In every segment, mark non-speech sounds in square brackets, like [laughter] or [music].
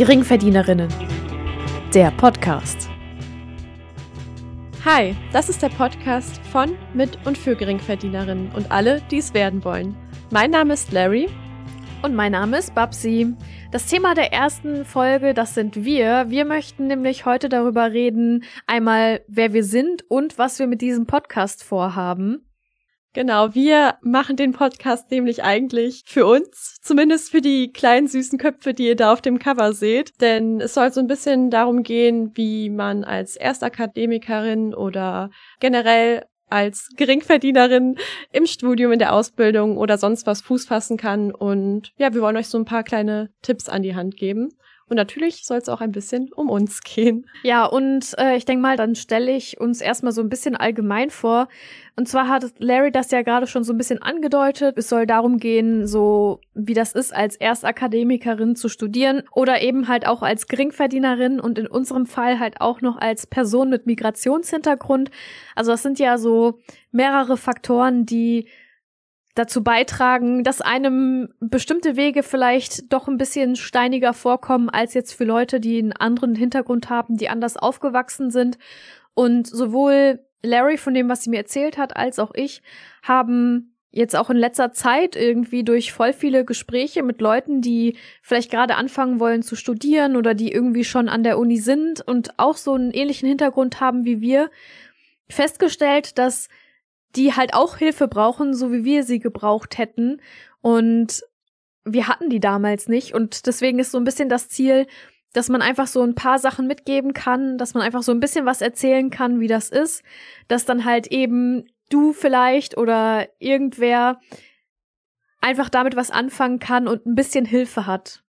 Geringverdienerinnen. Der Podcast. Hi, das ist der Podcast von, mit und für Geringverdienerinnen und alle, die es werden wollen. Mein Name ist Larry. Und mein Name ist Babsi. Das Thema der ersten Folge, das sind wir. Wir möchten nämlich heute darüber reden, einmal wer wir sind und was wir mit diesem Podcast vorhaben. Genau, wir machen den Podcast nämlich eigentlich für uns, zumindest für die kleinen süßen Köpfe, die ihr da auf dem Cover seht. Denn es soll so ein bisschen darum gehen, wie man als Erstakademikerin oder generell als Geringverdienerin im Studium, in der Ausbildung oder sonst was Fuß fassen kann. Und ja, wir wollen euch so ein paar kleine Tipps an die Hand geben. Und natürlich soll es auch ein bisschen um uns gehen. Ja, und äh, ich denke mal, dann stelle ich uns erstmal so ein bisschen allgemein vor. Und zwar hat Larry das ja gerade schon so ein bisschen angedeutet. Es soll darum gehen, so wie das ist, als Erstakademikerin zu studieren oder eben halt auch als Geringverdienerin und in unserem Fall halt auch noch als Person mit Migrationshintergrund. Also das sind ja so mehrere Faktoren, die dazu beitragen, dass einem bestimmte Wege vielleicht doch ein bisschen steiniger vorkommen als jetzt für Leute, die einen anderen Hintergrund haben, die anders aufgewachsen sind. Und sowohl Larry von dem, was sie mir erzählt hat, als auch ich haben jetzt auch in letzter Zeit irgendwie durch voll viele Gespräche mit Leuten, die vielleicht gerade anfangen wollen zu studieren oder die irgendwie schon an der Uni sind und auch so einen ähnlichen Hintergrund haben wie wir, festgestellt, dass die halt auch Hilfe brauchen, so wie wir sie gebraucht hätten. Und wir hatten die damals nicht. Und deswegen ist so ein bisschen das Ziel, dass man einfach so ein paar Sachen mitgeben kann, dass man einfach so ein bisschen was erzählen kann, wie das ist, dass dann halt eben du vielleicht oder irgendwer einfach damit was anfangen kann und ein bisschen Hilfe hat.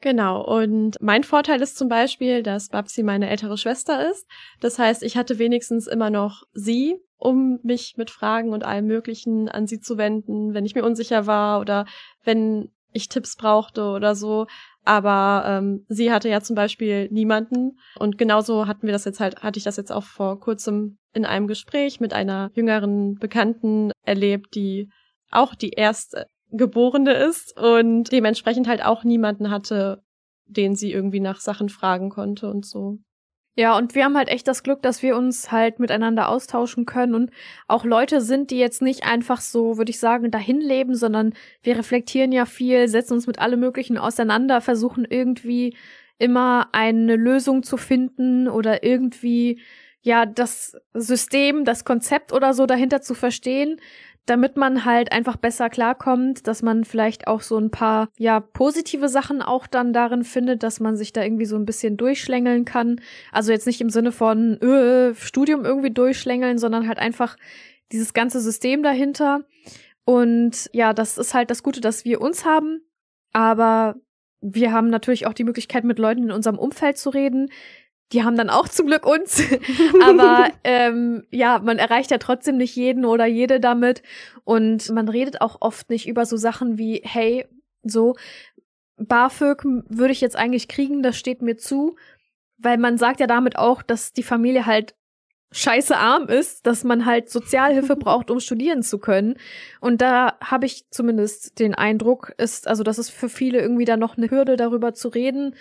Genau, und mein Vorteil ist zum Beispiel, dass Babsi meine ältere Schwester ist. Das heißt, ich hatte wenigstens immer noch sie, um mich mit Fragen und allem Möglichen an sie zu wenden, wenn ich mir unsicher war oder wenn ich Tipps brauchte oder so. Aber ähm, sie hatte ja zum Beispiel niemanden. Und genauso hatten wir das jetzt halt, hatte ich das jetzt auch vor kurzem in einem Gespräch mit einer jüngeren Bekannten erlebt, die auch die erste Geborene ist und dementsprechend halt auch niemanden hatte, den sie irgendwie nach Sachen fragen konnte und so. Ja, und wir haben halt echt das Glück, dass wir uns halt miteinander austauschen können und auch Leute sind, die jetzt nicht einfach so, würde ich sagen, dahin leben, sondern wir reflektieren ja viel, setzen uns mit allem Möglichen auseinander, versuchen irgendwie immer eine Lösung zu finden oder irgendwie ja das System, das Konzept oder so dahinter zu verstehen damit man halt einfach besser klarkommt, dass man vielleicht auch so ein paar, ja, positive Sachen auch dann darin findet, dass man sich da irgendwie so ein bisschen durchschlängeln kann. Also jetzt nicht im Sinne von öh, Studium irgendwie durchschlängeln, sondern halt einfach dieses ganze System dahinter. Und ja, das ist halt das Gute, dass wir uns haben. Aber wir haben natürlich auch die Möglichkeit, mit Leuten in unserem Umfeld zu reden, die haben dann auch zum Glück uns. [laughs] Aber ähm, ja, man erreicht ja trotzdem nicht jeden oder jede damit. Und man redet auch oft nicht über so Sachen wie, hey, so, BAföG würde ich jetzt eigentlich kriegen, das steht mir zu. Weil man sagt ja damit auch, dass die Familie halt scheiße arm ist, dass man halt Sozialhilfe [laughs] braucht, um studieren zu können. Und da habe ich zumindest den Eindruck, ist, also das ist für viele irgendwie da noch eine Hürde, darüber zu reden,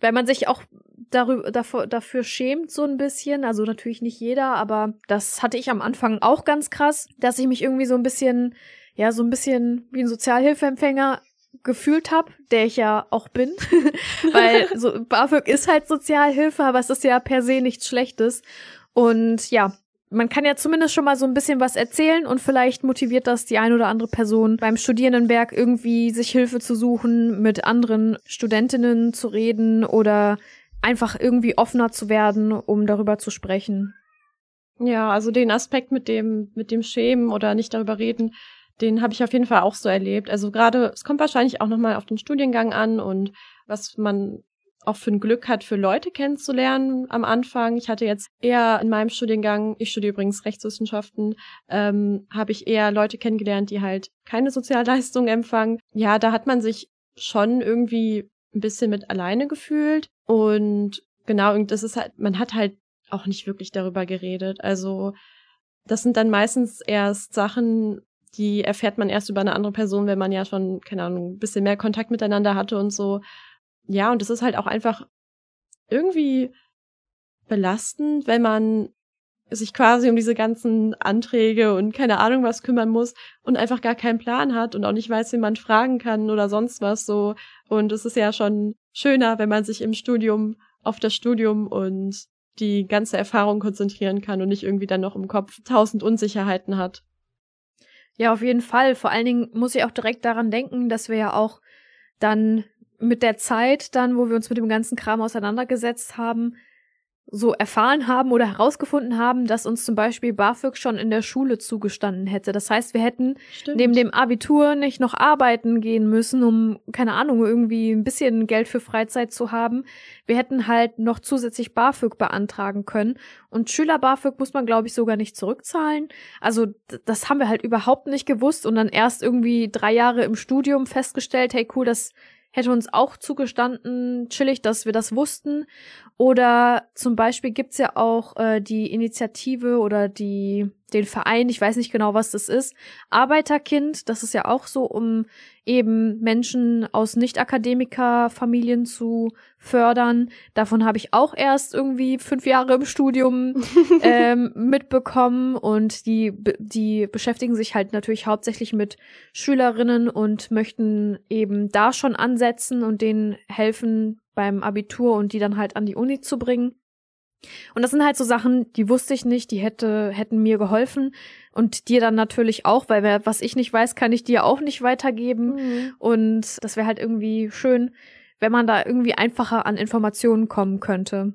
weil man sich auch darüber, dafür, dafür schämt so ein bisschen. Also natürlich nicht jeder, aber das hatte ich am Anfang auch ganz krass, dass ich mich irgendwie so ein bisschen, ja, so ein bisschen wie ein Sozialhilfeempfänger gefühlt habe, der ich ja auch bin, [laughs] weil so BAföG ist halt Sozialhilfe, aber es ist ja per se nichts Schlechtes. Und ja, man kann ja zumindest schon mal so ein bisschen was erzählen und vielleicht motiviert das die ein oder andere Person beim Studierendenberg irgendwie sich Hilfe zu suchen, mit anderen Studentinnen zu reden oder einfach irgendwie offener zu werden, um darüber zu sprechen. Ja, also den Aspekt mit dem, mit dem Schämen oder nicht darüber reden, den habe ich auf jeden Fall auch so erlebt. Also gerade, es kommt wahrscheinlich auch nochmal auf den Studiengang an und was man auch für ein Glück hat, für Leute kennenzulernen am Anfang. Ich hatte jetzt eher in meinem Studiengang, ich studiere übrigens Rechtswissenschaften, ähm, habe ich eher Leute kennengelernt, die halt keine Sozialleistungen empfangen. Ja, da hat man sich schon irgendwie ein bisschen mit alleine gefühlt. Und genau, und das ist halt, man hat halt auch nicht wirklich darüber geredet. Also das sind dann meistens erst Sachen, die erfährt man erst über eine andere Person, wenn man ja schon, keine Ahnung, ein bisschen mehr Kontakt miteinander hatte und so. Ja, und es ist halt auch einfach irgendwie belastend, wenn man sich quasi um diese ganzen Anträge und keine Ahnung was kümmern muss und einfach gar keinen Plan hat und auch nicht weiß, wie man fragen kann oder sonst was so. Und es ist ja schon schöner, wenn man sich im Studium auf das Studium und die ganze Erfahrung konzentrieren kann und nicht irgendwie dann noch im Kopf tausend Unsicherheiten hat. Ja, auf jeden Fall. Vor allen Dingen muss ich auch direkt daran denken, dass wir ja auch dann mit der Zeit dann, wo wir uns mit dem ganzen Kram auseinandergesetzt haben, so erfahren haben oder herausgefunden haben, dass uns zum Beispiel BAföG schon in der Schule zugestanden hätte. Das heißt, wir hätten Stimmt. neben dem Abitur nicht noch arbeiten gehen müssen, um, keine Ahnung, irgendwie ein bisschen Geld für Freizeit zu haben. Wir hätten halt noch zusätzlich BAföG beantragen können. Und Schüler-BAföG muss man, glaube ich, sogar nicht zurückzahlen. Also das haben wir halt überhaupt nicht gewusst und dann erst irgendwie drei Jahre im Studium festgestellt, hey cool, das hätte uns auch zugestanden, chillig, dass wir das wussten. Oder zum Beispiel gibt's ja auch äh, die Initiative oder die den Verein, ich weiß nicht genau, was das ist, Arbeiterkind, das ist ja auch so, um eben Menschen aus Nicht-Akademiker-Familien zu fördern. Davon habe ich auch erst irgendwie fünf Jahre im Studium [laughs] ähm, mitbekommen und die, die beschäftigen sich halt natürlich hauptsächlich mit Schülerinnen und möchten eben da schon ansetzen und denen helfen beim Abitur und die dann halt an die Uni zu bringen. Und das sind halt so Sachen, die wusste ich nicht, die hätte, hätten mir geholfen und dir dann natürlich auch, weil was ich nicht weiß, kann ich dir auch nicht weitergeben. Mhm. Und das wäre halt irgendwie schön, wenn man da irgendwie einfacher an Informationen kommen könnte.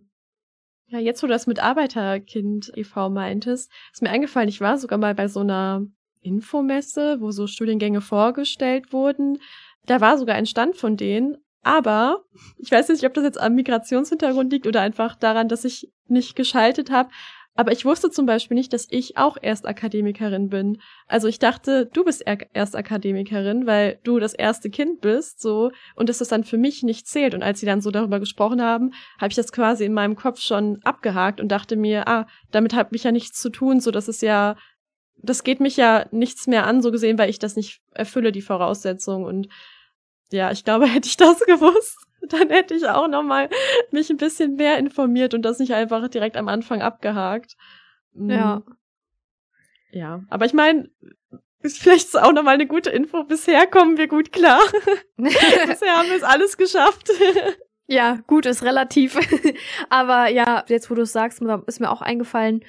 Ja, jetzt wo du das mit Arbeiterkind e.V. meintest, ist mir eingefallen, ich war sogar mal bei so einer Infomesse, wo so Studiengänge vorgestellt wurden. Da war sogar ein Stand von denen aber ich weiß nicht, ob das jetzt am Migrationshintergrund liegt oder einfach daran, dass ich nicht geschaltet habe. Aber ich wusste zum Beispiel nicht, dass ich auch Erstakademikerin bin. Also ich dachte, du bist Erstakademikerin, weil du das erste Kind bist, so, und dass das dann für mich nicht zählt. Und als sie dann so darüber gesprochen haben, habe ich das quasi in meinem Kopf schon abgehakt und dachte mir, ah, damit hat mich ja nichts zu tun, so dass es ja, das geht mich ja nichts mehr an, so gesehen, weil ich das nicht erfülle, die Voraussetzung. Und ja, ich glaube, [laughs] hätte ich das gewusst, dann hätte ich auch noch mal mich ein bisschen mehr informiert und das nicht einfach direkt am Anfang abgehakt. Mhm. Ja. Ja, aber ich meine, ist vielleicht auch noch mal eine gute Info. Bisher kommen wir gut klar. [laughs] Bisher haben wir es alles geschafft. [laughs] ja, gut ist relativ. aber ja, jetzt wo du es sagst, ist mir auch eingefallen,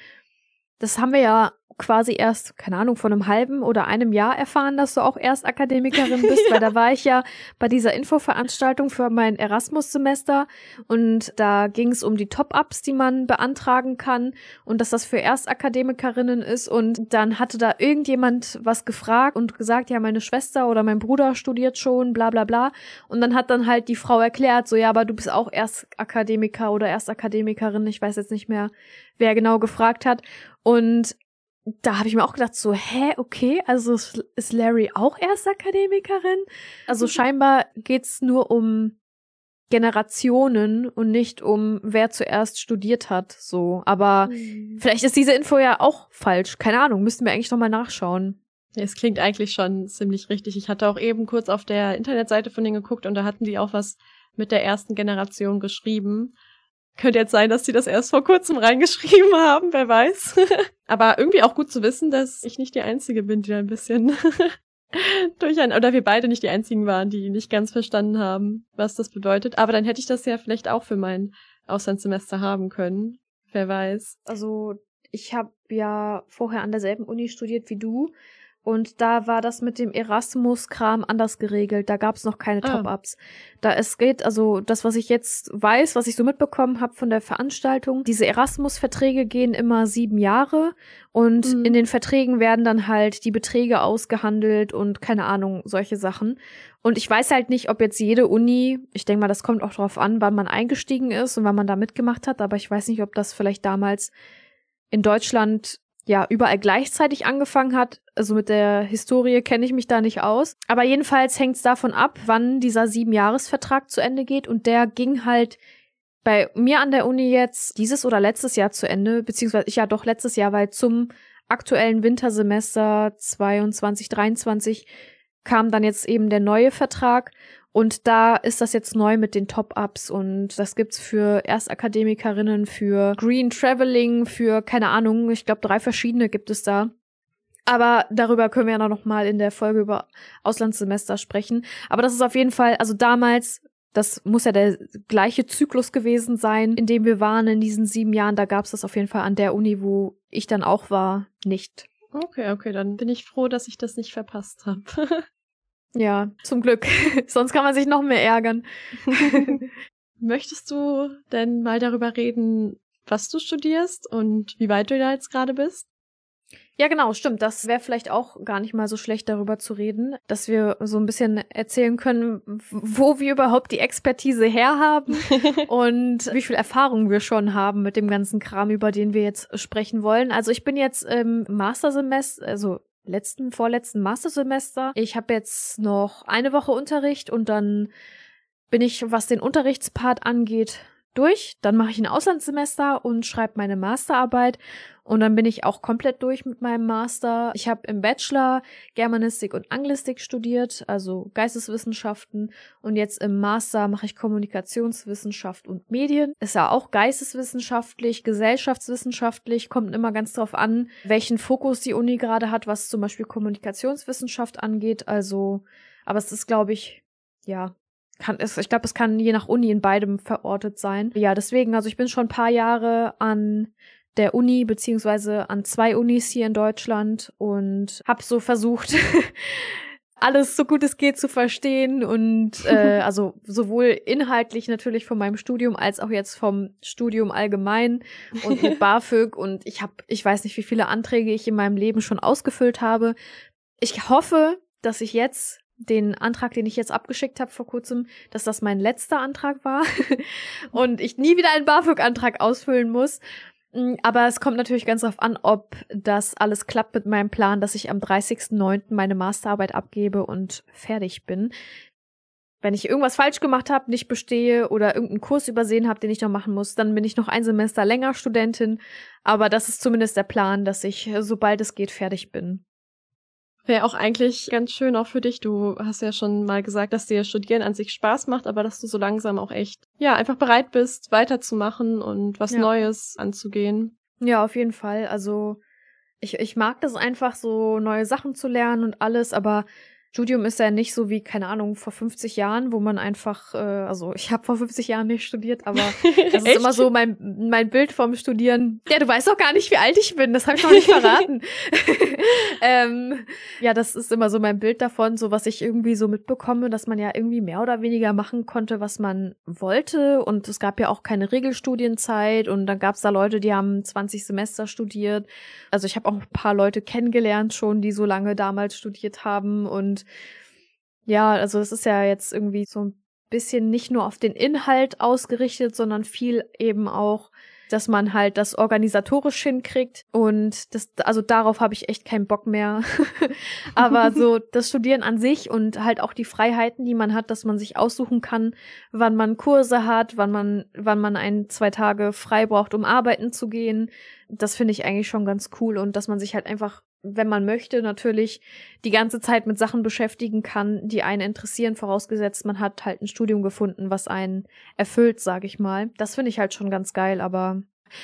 das haben wir ja quasi erst, keine Ahnung, von einem halben oder einem Jahr erfahren, dass du auch erst Akademikerin [laughs] bist, ja. weil da war ich ja bei dieser Infoveranstaltung für mein Erasmus-Semester und da ging es um die Top-Ups, die man beantragen kann und dass das für Erstakademikerinnen ist. Und dann hatte da irgendjemand was gefragt und gesagt, ja, meine Schwester oder mein Bruder studiert schon, bla bla bla. Und dann hat dann halt die Frau erklärt, so ja, aber du bist auch Erstakademiker oder Erstakademikerin, ich weiß jetzt nicht mehr, wer genau gefragt hat. Und da habe ich mir auch gedacht, so, hä, okay, also ist Larry auch Erstakademikerin? Also mhm. scheinbar geht's nur um Generationen und nicht um wer zuerst studiert hat, so. Aber mhm. vielleicht ist diese Info ja auch falsch. Keine Ahnung, müssten wir eigentlich nochmal nachschauen. Es klingt eigentlich schon ziemlich richtig. Ich hatte auch eben kurz auf der Internetseite von denen geguckt und da hatten die auch was mit der ersten Generation geschrieben. Könnte jetzt sein, dass die das erst vor kurzem reingeschrieben haben, wer weiß. [laughs] Aber irgendwie auch gut zu wissen, dass ich nicht die Einzige bin, die ein bisschen [laughs] durch ein, oder wir beide nicht die einzigen waren, die nicht ganz verstanden haben, was das bedeutet. Aber dann hätte ich das ja vielleicht auch für mein Auslandssemester haben können. Wer weiß. Also ich habe ja vorher an derselben Uni studiert wie du und da war das mit dem Erasmus-Kram anders geregelt. Da gab es noch keine ah. Top-Ups. Da es geht, also das, was ich jetzt weiß, was ich so mitbekommen habe von der Veranstaltung, diese Erasmus-Verträge gehen immer sieben Jahre und mhm. in den Verträgen werden dann halt die Beträge ausgehandelt und keine Ahnung, solche Sachen. Und ich weiß halt nicht, ob jetzt jede Uni, ich denke mal, das kommt auch drauf an, wann man eingestiegen ist und wann man da mitgemacht hat, aber ich weiß nicht, ob das vielleicht damals in Deutschland ja überall gleichzeitig angefangen hat. Also mit der Historie kenne ich mich da nicht aus. Aber jedenfalls hängt es davon ab, wann dieser Siebenjahresvertrag zu Ende geht. Und der ging halt bei mir an der Uni jetzt dieses oder letztes Jahr zu Ende, beziehungsweise ich ja doch letztes Jahr, weil zum aktuellen Wintersemester 22, 23 kam dann jetzt eben der neue Vertrag und da ist das jetzt neu mit den Top-Ups und das gibt's für Erstakademikerinnen, für Green Traveling, für keine Ahnung, ich glaube drei verschiedene gibt es da. Aber darüber können wir ja noch mal in der Folge über Auslandssemester sprechen. Aber das ist auf jeden Fall, also damals, das muss ja der gleiche Zyklus gewesen sein, in dem wir waren in diesen sieben Jahren. Da gab's das auf jeden Fall an der Uni, wo ich dann auch war, nicht. Okay, okay, dann bin ich froh, dass ich das nicht verpasst habe. [laughs] ja, zum Glück. [laughs] Sonst kann man sich noch mehr ärgern. [laughs] Möchtest du denn mal darüber reden, was du studierst und wie weit du da jetzt gerade bist? Ja, genau, stimmt. Das wäre vielleicht auch gar nicht mal so schlecht, darüber zu reden, dass wir so ein bisschen erzählen können, wo wir überhaupt die Expertise herhaben [laughs] und wie viel Erfahrung wir schon haben mit dem ganzen Kram, über den wir jetzt sprechen wollen. Also ich bin jetzt im Mastersemester, also letzten, vorletzten Mastersemester. Ich habe jetzt noch eine Woche Unterricht und dann bin ich, was den Unterrichtspart angeht, durch. Dann mache ich ein Auslandssemester und schreibe meine Masterarbeit. Und dann bin ich auch komplett durch mit meinem Master. Ich habe im Bachelor Germanistik und Anglistik studiert, also Geisteswissenschaften. Und jetzt im Master mache ich Kommunikationswissenschaft und Medien. Ist ja auch geisteswissenschaftlich, gesellschaftswissenschaftlich, kommt immer ganz drauf an, welchen Fokus die Uni gerade hat, was zum Beispiel Kommunikationswissenschaft angeht. Also, aber es ist, glaube ich, ja, kann es, ich glaube, es kann je nach Uni in beidem verortet sein. Ja, deswegen, also ich bin schon ein paar Jahre an der Uni beziehungsweise an zwei Unis hier in Deutschland und habe so versucht, [laughs] alles so gut es geht zu verstehen und [laughs] äh, also sowohl inhaltlich natürlich von meinem Studium als auch jetzt vom Studium allgemein und mit [laughs] BAföG und ich habe ich weiß nicht wie viele Anträge ich in meinem Leben schon ausgefüllt habe. Ich hoffe, dass ich jetzt den Antrag, den ich jetzt abgeschickt habe vor kurzem, dass das mein letzter Antrag war [laughs] und ich nie wieder einen BAföG-Antrag ausfüllen muss. Mm, aber es kommt natürlich ganz darauf an, ob das alles klappt mit meinem Plan, dass ich am 30.09. meine Masterarbeit abgebe und fertig bin. Wenn ich irgendwas falsch gemacht habe, nicht bestehe oder irgendeinen Kurs übersehen habe, den ich noch machen muss, dann bin ich noch ein Semester länger Studentin. Aber das ist zumindest der Plan, dass ich, sobald es geht, fertig bin. Wäre auch eigentlich ganz schön auch für dich. Du hast ja schon mal gesagt, dass dir Studieren an sich Spaß macht, aber dass du so langsam auch echt, ja, einfach bereit bist, weiterzumachen und was ja. Neues anzugehen. Ja, auf jeden Fall. Also ich, ich mag das einfach, so neue Sachen zu lernen und alles, aber Studium ist ja nicht so wie, keine Ahnung, vor 50 Jahren, wo man einfach, äh, also ich habe vor 50 Jahren nicht studiert, aber [laughs] das ist immer so mein, mein Bild vom Studieren. Ja, du weißt doch gar nicht, wie alt ich bin, das habe ich noch nicht verraten. [laughs] ähm, ja, das ist immer so mein Bild davon, so was ich irgendwie so mitbekomme, dass man ja irgendwie mehr oder weniger machen konnte, was man wollte. Und es gab ja auch keine Regelstudienzeit und dann gab es da Leute, die haben 20 Semester studiert. Also ich habe auch ein paar Leute kennengelernt schon, die so lange damals studiert haben und und ja, also es ist ja jetzt irgendwie so ein bisschen nicht nur auf den Inhalt ausgerichtet, sondern viel eben auch, dass man halt das organisatorisch hinkriegt und das, also darauf habe ich echt keinen Bock mehr. [laughs] Aber so [laughs] das Studieren an sich und halt auch die Freiheiten, die man hat, dass man sich aussuchen kann, wann man Kurse hat, wann man, wann man ein, zwei Tage frei braucht, um arbeiten zu gehen. Das finde ich eigentlich schon ganz cool und dass man sich halt einfach wenn man möchte, natürlich die ganze Zeit mit Sachen beschäftigen kann, die einen interessieren, vorausgesetzt man hat halt ein Studium gefunden, was einen erfüllt, sage ich mal. Das finde ich halt schon ganz geil, aber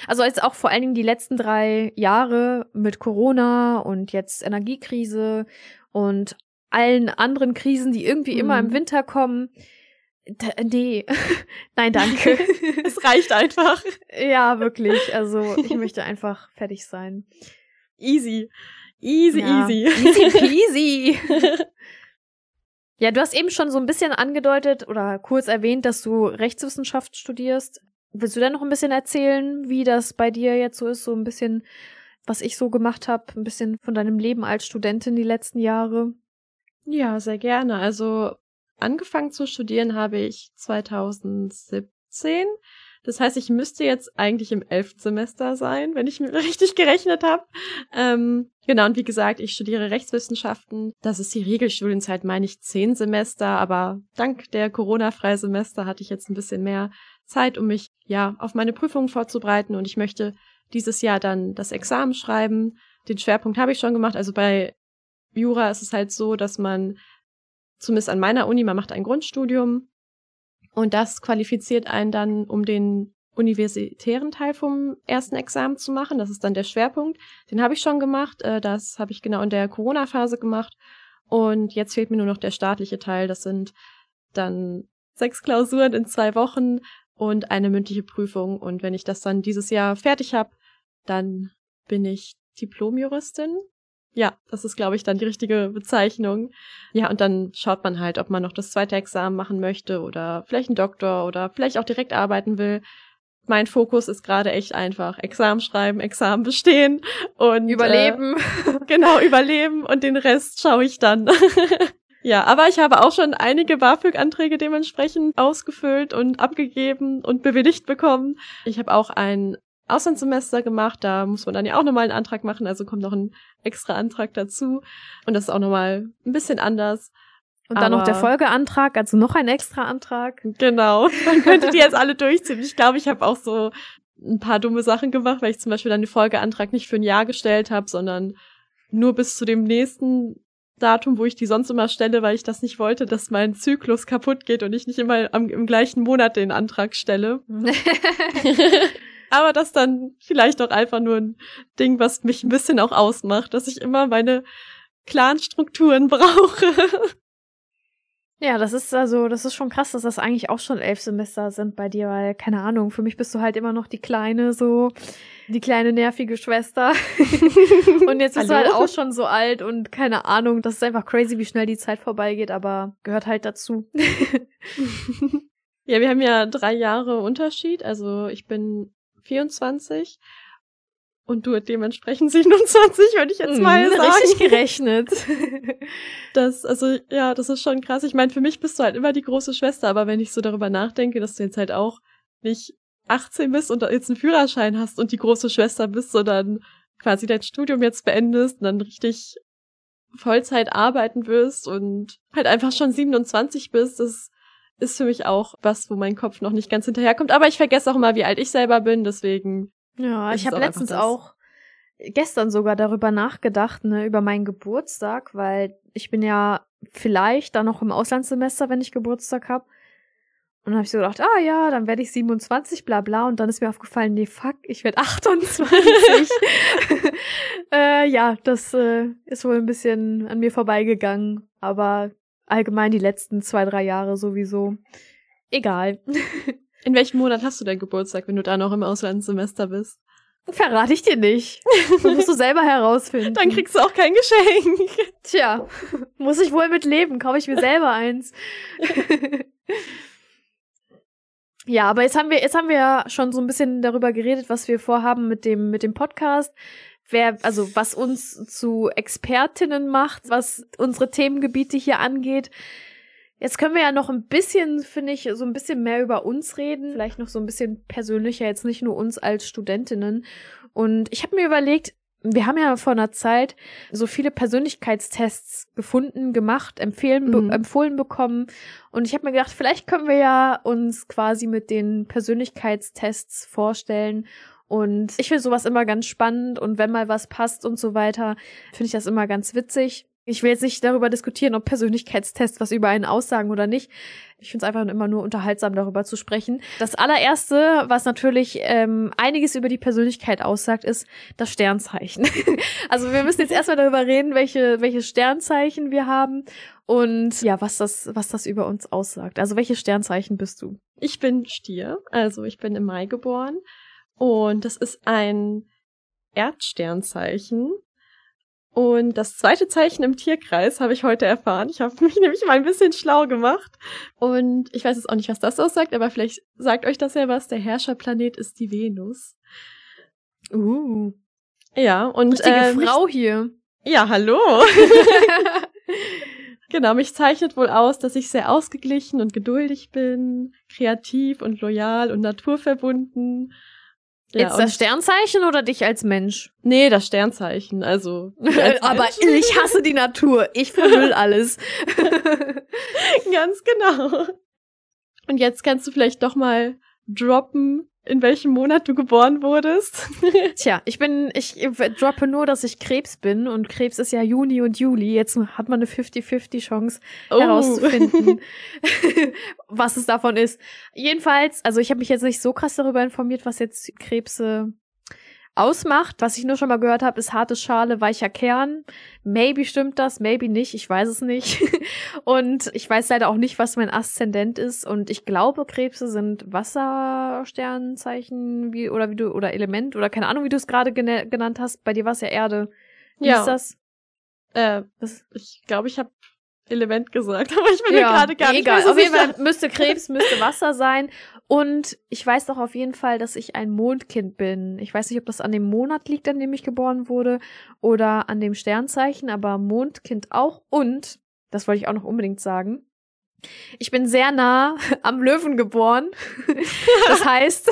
also jetzt auch vor allen Dingen die letzten drei Jahre mit Corona und jetzt Energiekrise und allen anderen Krisen, die irgendwie mhm. immer im mhm. Winter kommen. D nee, [laughs] nein, danke. [laughs] es reicht einfach. Ja, wirklich. Also ich möchte einfach fertig sein. Easy. Easy, ja. easy. Easy [laughs] peasy. ja, du hast eben schon so ein bisschen angedeutet oder kurz erwähnt, dass du Rechtswissenschaft studierst. Willst du denn noch ein bisschen erzählen, wie das bei dir jetzt so ist? So ein bisschen, was ich so gemacht habe, ein bisschen von deinem Leben als Studentin die letzten Jahre? Ja, sehr gerne. Also angefangen zu studieren habe ich 2017 das heißt, ich müsste jetzt eigentlich im elften Semester sein, wenn ich [laughs] mir richtig gerechnet habe. Ähm, genau, und wie gesagt, ich studiere Rechtswissenschaften. Das ist die Regelstudienzeit, meine ich, zehn Semester, aber dank der Corona-Freisemester hatte ich jetzt ein bisschen mehr Zeit, um mich ja auf meine Prüfungen vorzubereiten und ich möchte dieses Jahr dann das Examen schreiben. Den Schwerpunkt habe ich schon gemacht. Also bei Jura ist es halt so, dass man zumindest an meiner Uni, man macht ein Grundstudium und das qualifiziert einen dann, um den universitären Teil vom ersten Examen zu machen. Das ist dann der Schwerpunkt. Den habe ich schon gemacht. Äh, das habe ich genau in der Corona-Phase gemacht. Und jetzt fehlt mir nur noch der staatliche Teil. Das sind dann sechs Klausuren in zwei Wochen und eine mündliche Prüfung. Und wenn ich das dann dieses Jahr fertig habe, dann bin ich Diplomjuristin. Ja, das ist, glaube ich, dann die richtige Bezeichnung. Ja, und dann schaut man halt, ob man noch das zweite Examen machen möchte oder vielleicht einen Doktor oder vielleicht auch direkt arbeiten will mein Fokus ist gerade echt einfach Examen schreiben, Examen bestehen und überleben. Äh, genau, überleben und den Rest schaue ich dann. [laughs] ja, aber ich habe auch schon einige BAföG-Anträge dementsprechend ausgefüllt und abgegeben und bewilligt bekommen. Ich habe auch ein Auslandssemester gemacht, da muss man dann ja auch nochmal einen Antrag machen, also kommt noch ein extra Antrag dazu und das ist auch nochmal ein bisschen anders. Und dann Aber noch der Folgeantrag, also noch ein extra Antrag. Genau. [laughs] Man könnte die jetzt alle durchziehen. Ich glaube, ich habe auch so ein paar dumme Sachen gemacht, weil ich zum Beispiel dann den Folgeantrag nicht für ein Jahr gestellt habe, sondern nur bis zu dem nächsten Datum, wo ich die sonst immer stelle, weil ich das nicht wollte, dass mein Zyklus kaputt geht und ich nicht immer am, im gleichen Monat den Antrag stelle. [laughs] [laughs] Aber das dann vielleicht auch einfach nur ein Ding, was mich ein bisschen auch ausmacht, dass ich immer meine klaren Strukturen [laughs] brauche. Ja, das ist also, das ist schon krass, dass das eigentlich auch schon elf Semester sind bei dir, weil, keine Ahnung, für mich bist du halt immer noch die kleine, so, die kleine nervige Schwester. [laughs] und jetzt bist du halt auch schon so alt und keine Ahnung, das ist einfach crazy, wie schnell die Zeit vorbeigeht, aber gehört halt dazu. [laughs] ja, wir haben ja drei Jahre Unterschied, also ich bin 24 und du dementsprechend [laughs] 27, würde ich jetzt mal mm, sagen. Richtig gerechnet. [laughs] Das, also, ja, das ist schon krass. Ich meine, für mich bist du halt immer die große Schwester, aber wenn ich so darüber nachdenke, dass du jetzt halt auch nicht 18 bist und jetzt einen Führerschein hast und die große Schwester bist, sondern quasi dein Studium jetzt beendest und dann richtig Vollzeit arbeiten wirst und halt einfach schon 27 bist, das ist für mich auch was, wo mein Kopf noch nicht ganz hinterherkommt. Aber ich vergesse auch immer, wie alt ich selber bin, deswegen ja, ich habe letztens auch gestern sogar darüber nachgedacht, ne, über meinen Geburtstag, weil ich bin ja vielleicht dann noch im Auslandssemester, wenn ich Geburtstag habe. Und dann habe ich so gedacht, ah ja, dann werde ich 27, bla bla. Und dann ist mir aufgefallen, nee, fuck, ich werde 28. [laughs] äh, ja, das äh, ist wohl ein bisschen an mir vorbeigegangen. Aber allgemein die letzten zwei, drei Jahre sowieso. Egal. [laughs] In welchem Monat hast du dein Geburtstag, wenn du da noch im Auslandssemester bist? Verrate ich dir nicht. Das [laughs] musst du selber herausfinden. Dann kriegst du auch kein Geschenk. Tja, muss ich wohl mit leben. Kaufe ich mir selber eins. ja, aber jetzt haben wir, jetzt haben wir ja schon so ein bisschen darüber geredet, was wir vorhaben mit dem, mit dem Podcast. Wer, also was uns zu Expertinnen macht, was unsere Themengebiete hier angeht. Jetzt können wir ja noch ein bisschen, finde ich, so ein bisschen mehr über uns reden. Vielleicht noch so ein bisschen persönlicher, jetzt nicht nur uns als Studentinnen. Und ich habe mir überlegt, wir haben ja vor einer Zeit so viele Persönlichkeitstests gefunden, gemacht, empfehlen, mhm. be empfohlen bekommen. Und ich habe mir gedacht, vielleicht können wir ja uns quasi mit den Persönlichkeitstests vorstellen. Und ich finde sowas immer ganz spannend. Und wenn mal was passt und so weiter, finde ich das immer ganz witzig. Ich will jetzt nicht darüber diskutieren, ob Persönlichkeitstests was über einen aussagen oder nicht. Ich finde es einfach immer nur unterhaltsam, darüber zu sprechen. Das allererste, was natürlich ähm, einiges über die Persönlichkeit aussagt, ist das Sternzeichen. [laughs] also wir müssen jetzt erstmal darüber reden, welche, welche Sternzeichen wir haben und ja, was das, was das über uns aussagt. Also welche Sternzeichen bist du? Ich bin Stier, also ich bin im Mai geboren und das ist ein Erdsternzeichen. Und das zweite Zeichen im Tierkreis habe ich heute erfahren. Ich habe [laughs] mich nämlich mal ein bisschen schlau gemacht. Und ich weiß jetzt auch nicht, was das aussagt, aber vielleicht sagt euch das ja was. Der Herrscherplanet ist die Venus. Uh. Ja, und. Richtige äh, Frau hier. Ja, hallo. [laughs] genau, mich zeichnet wohl aus, dass ich sehr ausgeglichen und geduldig bin, kreativ und loyal und naturverbunden ja, Jetzt das Sternzeichen oder dich als Mensch? Nee, das Sternzeichen, also. [laughs] Aber ich hasse die Natur. Ich verhüll [laughs] alles. Ganz genau. Und jetzt kannst du vielleicht doch mal droppen, in welchem Monat du geboren wurdest? [laughs] Tja, ich bin, ich droppe nur, dass ich Krebs bin und Krebs ist ja Juni und Juli. Jetzt hat man eine 50-50 Chance oh. herauszufinden, [laughs] [laughs] was es davon ist. Jedenfalls, also ich habe mich jetzt nicht so krass darüber informiert, was jetzt Krebse ausmacht. Was ich nur schon mal gehört habe, ist harte Schale, weicher Kern. Maybe stimmt das, maybe nicht, ich weiß es nicht. [laughs] und ich weiß leider auch nicht, was mein Aszendent ist. Und ich glaube, Krebse sind Wassersternzeichen, wie, oder wie du, oder Element, oder keine Ahnung, wie du es gerade genannt hast. Bei dir war es ja Erde. Wie ja. ist das? Äh, das, ich glaube, ich habe Element gesagt, [laughs] aber ich bin ja, mir gerade gar nicht egal. Auf jeden Fall müsste Krebs, müsste Wasser sein. Und ich weiß doch auf jeden Fall, dass ich ein Mondkind bin. Ich weiß nicht, ob das an dem Monat liegt, an dem ich geboren wurde, oder an dem Sternzeichen, aber Mondkind auch. Und, das wollte ich auch noch unbedingt sagen, ich bin sehr nah [laughs] am Löwen geboren. [laughs] Das heißt,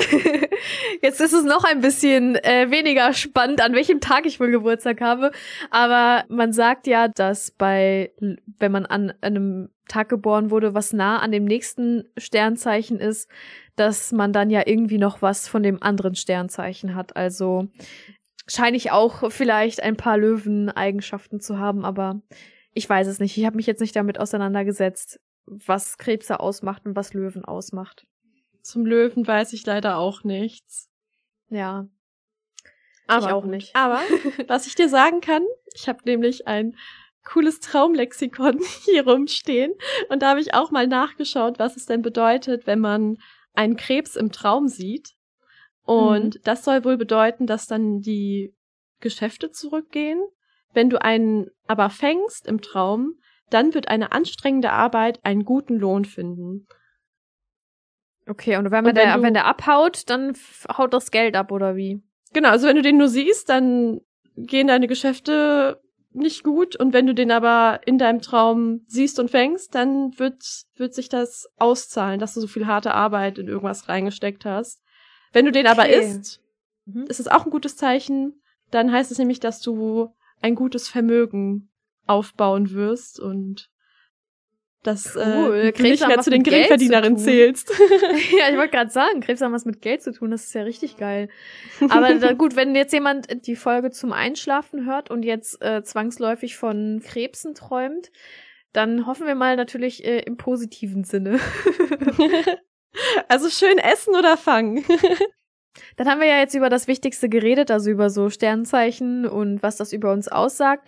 [laughs] jetzt ist es noch ein bisschen äh, weniger spannend, an welchem Tag ich wohl Geburtstag habe. Aber man sagt ja, dass bei, wenn man an einem Tag geboren wurde, was nah an dem nächsten Sternzeichen ist, dass man dann ja irgendwie noch was von dem anderen Sternzeichen hat. Also scheine ich auch vielleicht ein paar Löwen-Eigenschaften zu haben, aber ich weiß es nicht. Ich habe mich jetzt nicht damit auseinandergesetzt was Krebse ausmacht und was Löwen ausmacht. Zum Löwen weiß ich leider auch nichts. Ja. Aber ich auch nicht. Aber [laughs] was ich dir sagen kann, ich habe nämlich ein cooles Traumlexikon [laughs] hier rumstehen und da habe ich auch mal nachgeschaut, was es denn bedeutet, wenn man einen Krebs im Traum sieht. Und mhm. das soll wohl bedeuten, dass dann die Geschäfte zurückgehen. Wenn du einen aber fängst im Traum, dann wird eine anstrengende Arbeit einen guten Lohn finden. Okay, und wenn, und wenn, der, du, wenn der abhaut, dann haut das Geld ab, oder wie? Genau, also wenn du den nur siehst, dann gehen deine Geschäfte nicht gut. Und wenn du den aber in deinem Traum siehst und fängst, dann wird, wird sich das auszahlen, dass du so viel harte Arbeit in irgendwas reingesteckt hast. Wenn du den okay. aber isst, mhm. ist es auch ein gutes Zeichen. Dann heißt es nämlich, dass du ein gutes Vermögen aufbauen wirst und dass cool. äh, du nicht mehr zu den Geringverdienerinnen zählst. [laughs] ja, ich wollte gerade sagen, Krebs haben was mit Geld zu tun, das ist ja richtig geil. Aber da, [laughs] gut, wenn jetzt jemand die Folge zum Einschlafen hört und jetzt äh, zwangsläufig von Krebsen träumt, dann hoffen wir mal natürlich äh, im positiven Sinne. [laughs] also schön essen oder fangen. Dann haben wir ja jetzt über das Wichtigste geredet, also über so Sternzeichen und was das über uns aussagt.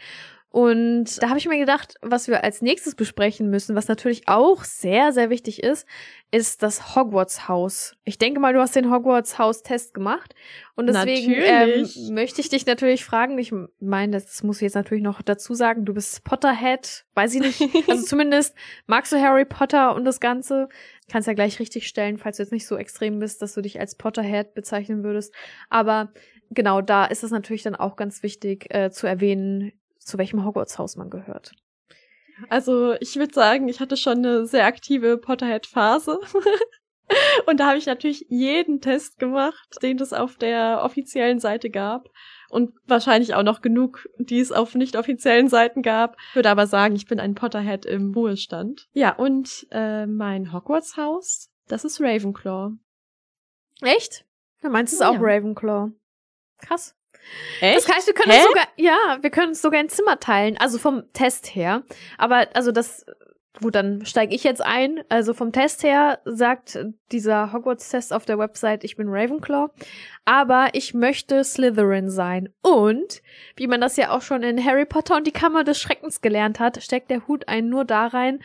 Und da habe ich mir gedacht, was wir als nächstes besprechen müssen, was natürlich auch sehr, sehr wichtig ist, ist das Hogwarts-Haus. Ich denke mal, du hast den Hogwarts-Haus-Test gemacht. Und deswegen ähm, möchte ich dich natürlich fragen, ich meine, das muss ich jetzt natürlich noch dazu sagen, du bist Potterhead, weiß ich nicht. [laughs] Also zumindest magst du Harry Potter und das Ganze. Kannst ja gleich richtig stellen, falls du jetzt nicht so extrem bist, dass du dich als Potterhead bezeichnen würdest. Aber genau, da ist es natürlich dann auch ganz wichtig äh, zu erwähnen, zu welchem Hogwarts-Haus man gehört. Also ich würde sagen, ich hatte schon eine sehr aktive Potterhead-Phase. [laughs] Und da habe ich natürlich jeden Test gemacht, den es auf der offiziellen Seite gab. Und wahrscheinlich auch noch genug, die es auf nicht offiziellen Seiten gab. Ich würde aber sagen, ich bin ein Potterhead im Ruhestand. Ja, und äh, mein Hogwarts-Haus, das ist Ravenclaw. Echt? Du meinst es ja. auch Ravenclaw. Krass. Echt? Das heißt, wir können Hä? uns sogar, ja, wir können uns sogar ein Zimmer teilen, also vom Test her. Aber also das, gut, dann steige ich jetzt ein. Also vom Test her sagt dieser Hogwarts-Test auf der Website, ich bin Ravenclaw, aber ich möchte Slytherin sein. Und wie man das ja auch schon in Harry Potter und die Kammer des Schreckens gelernt hat, steckt der Hut einen nur da rein,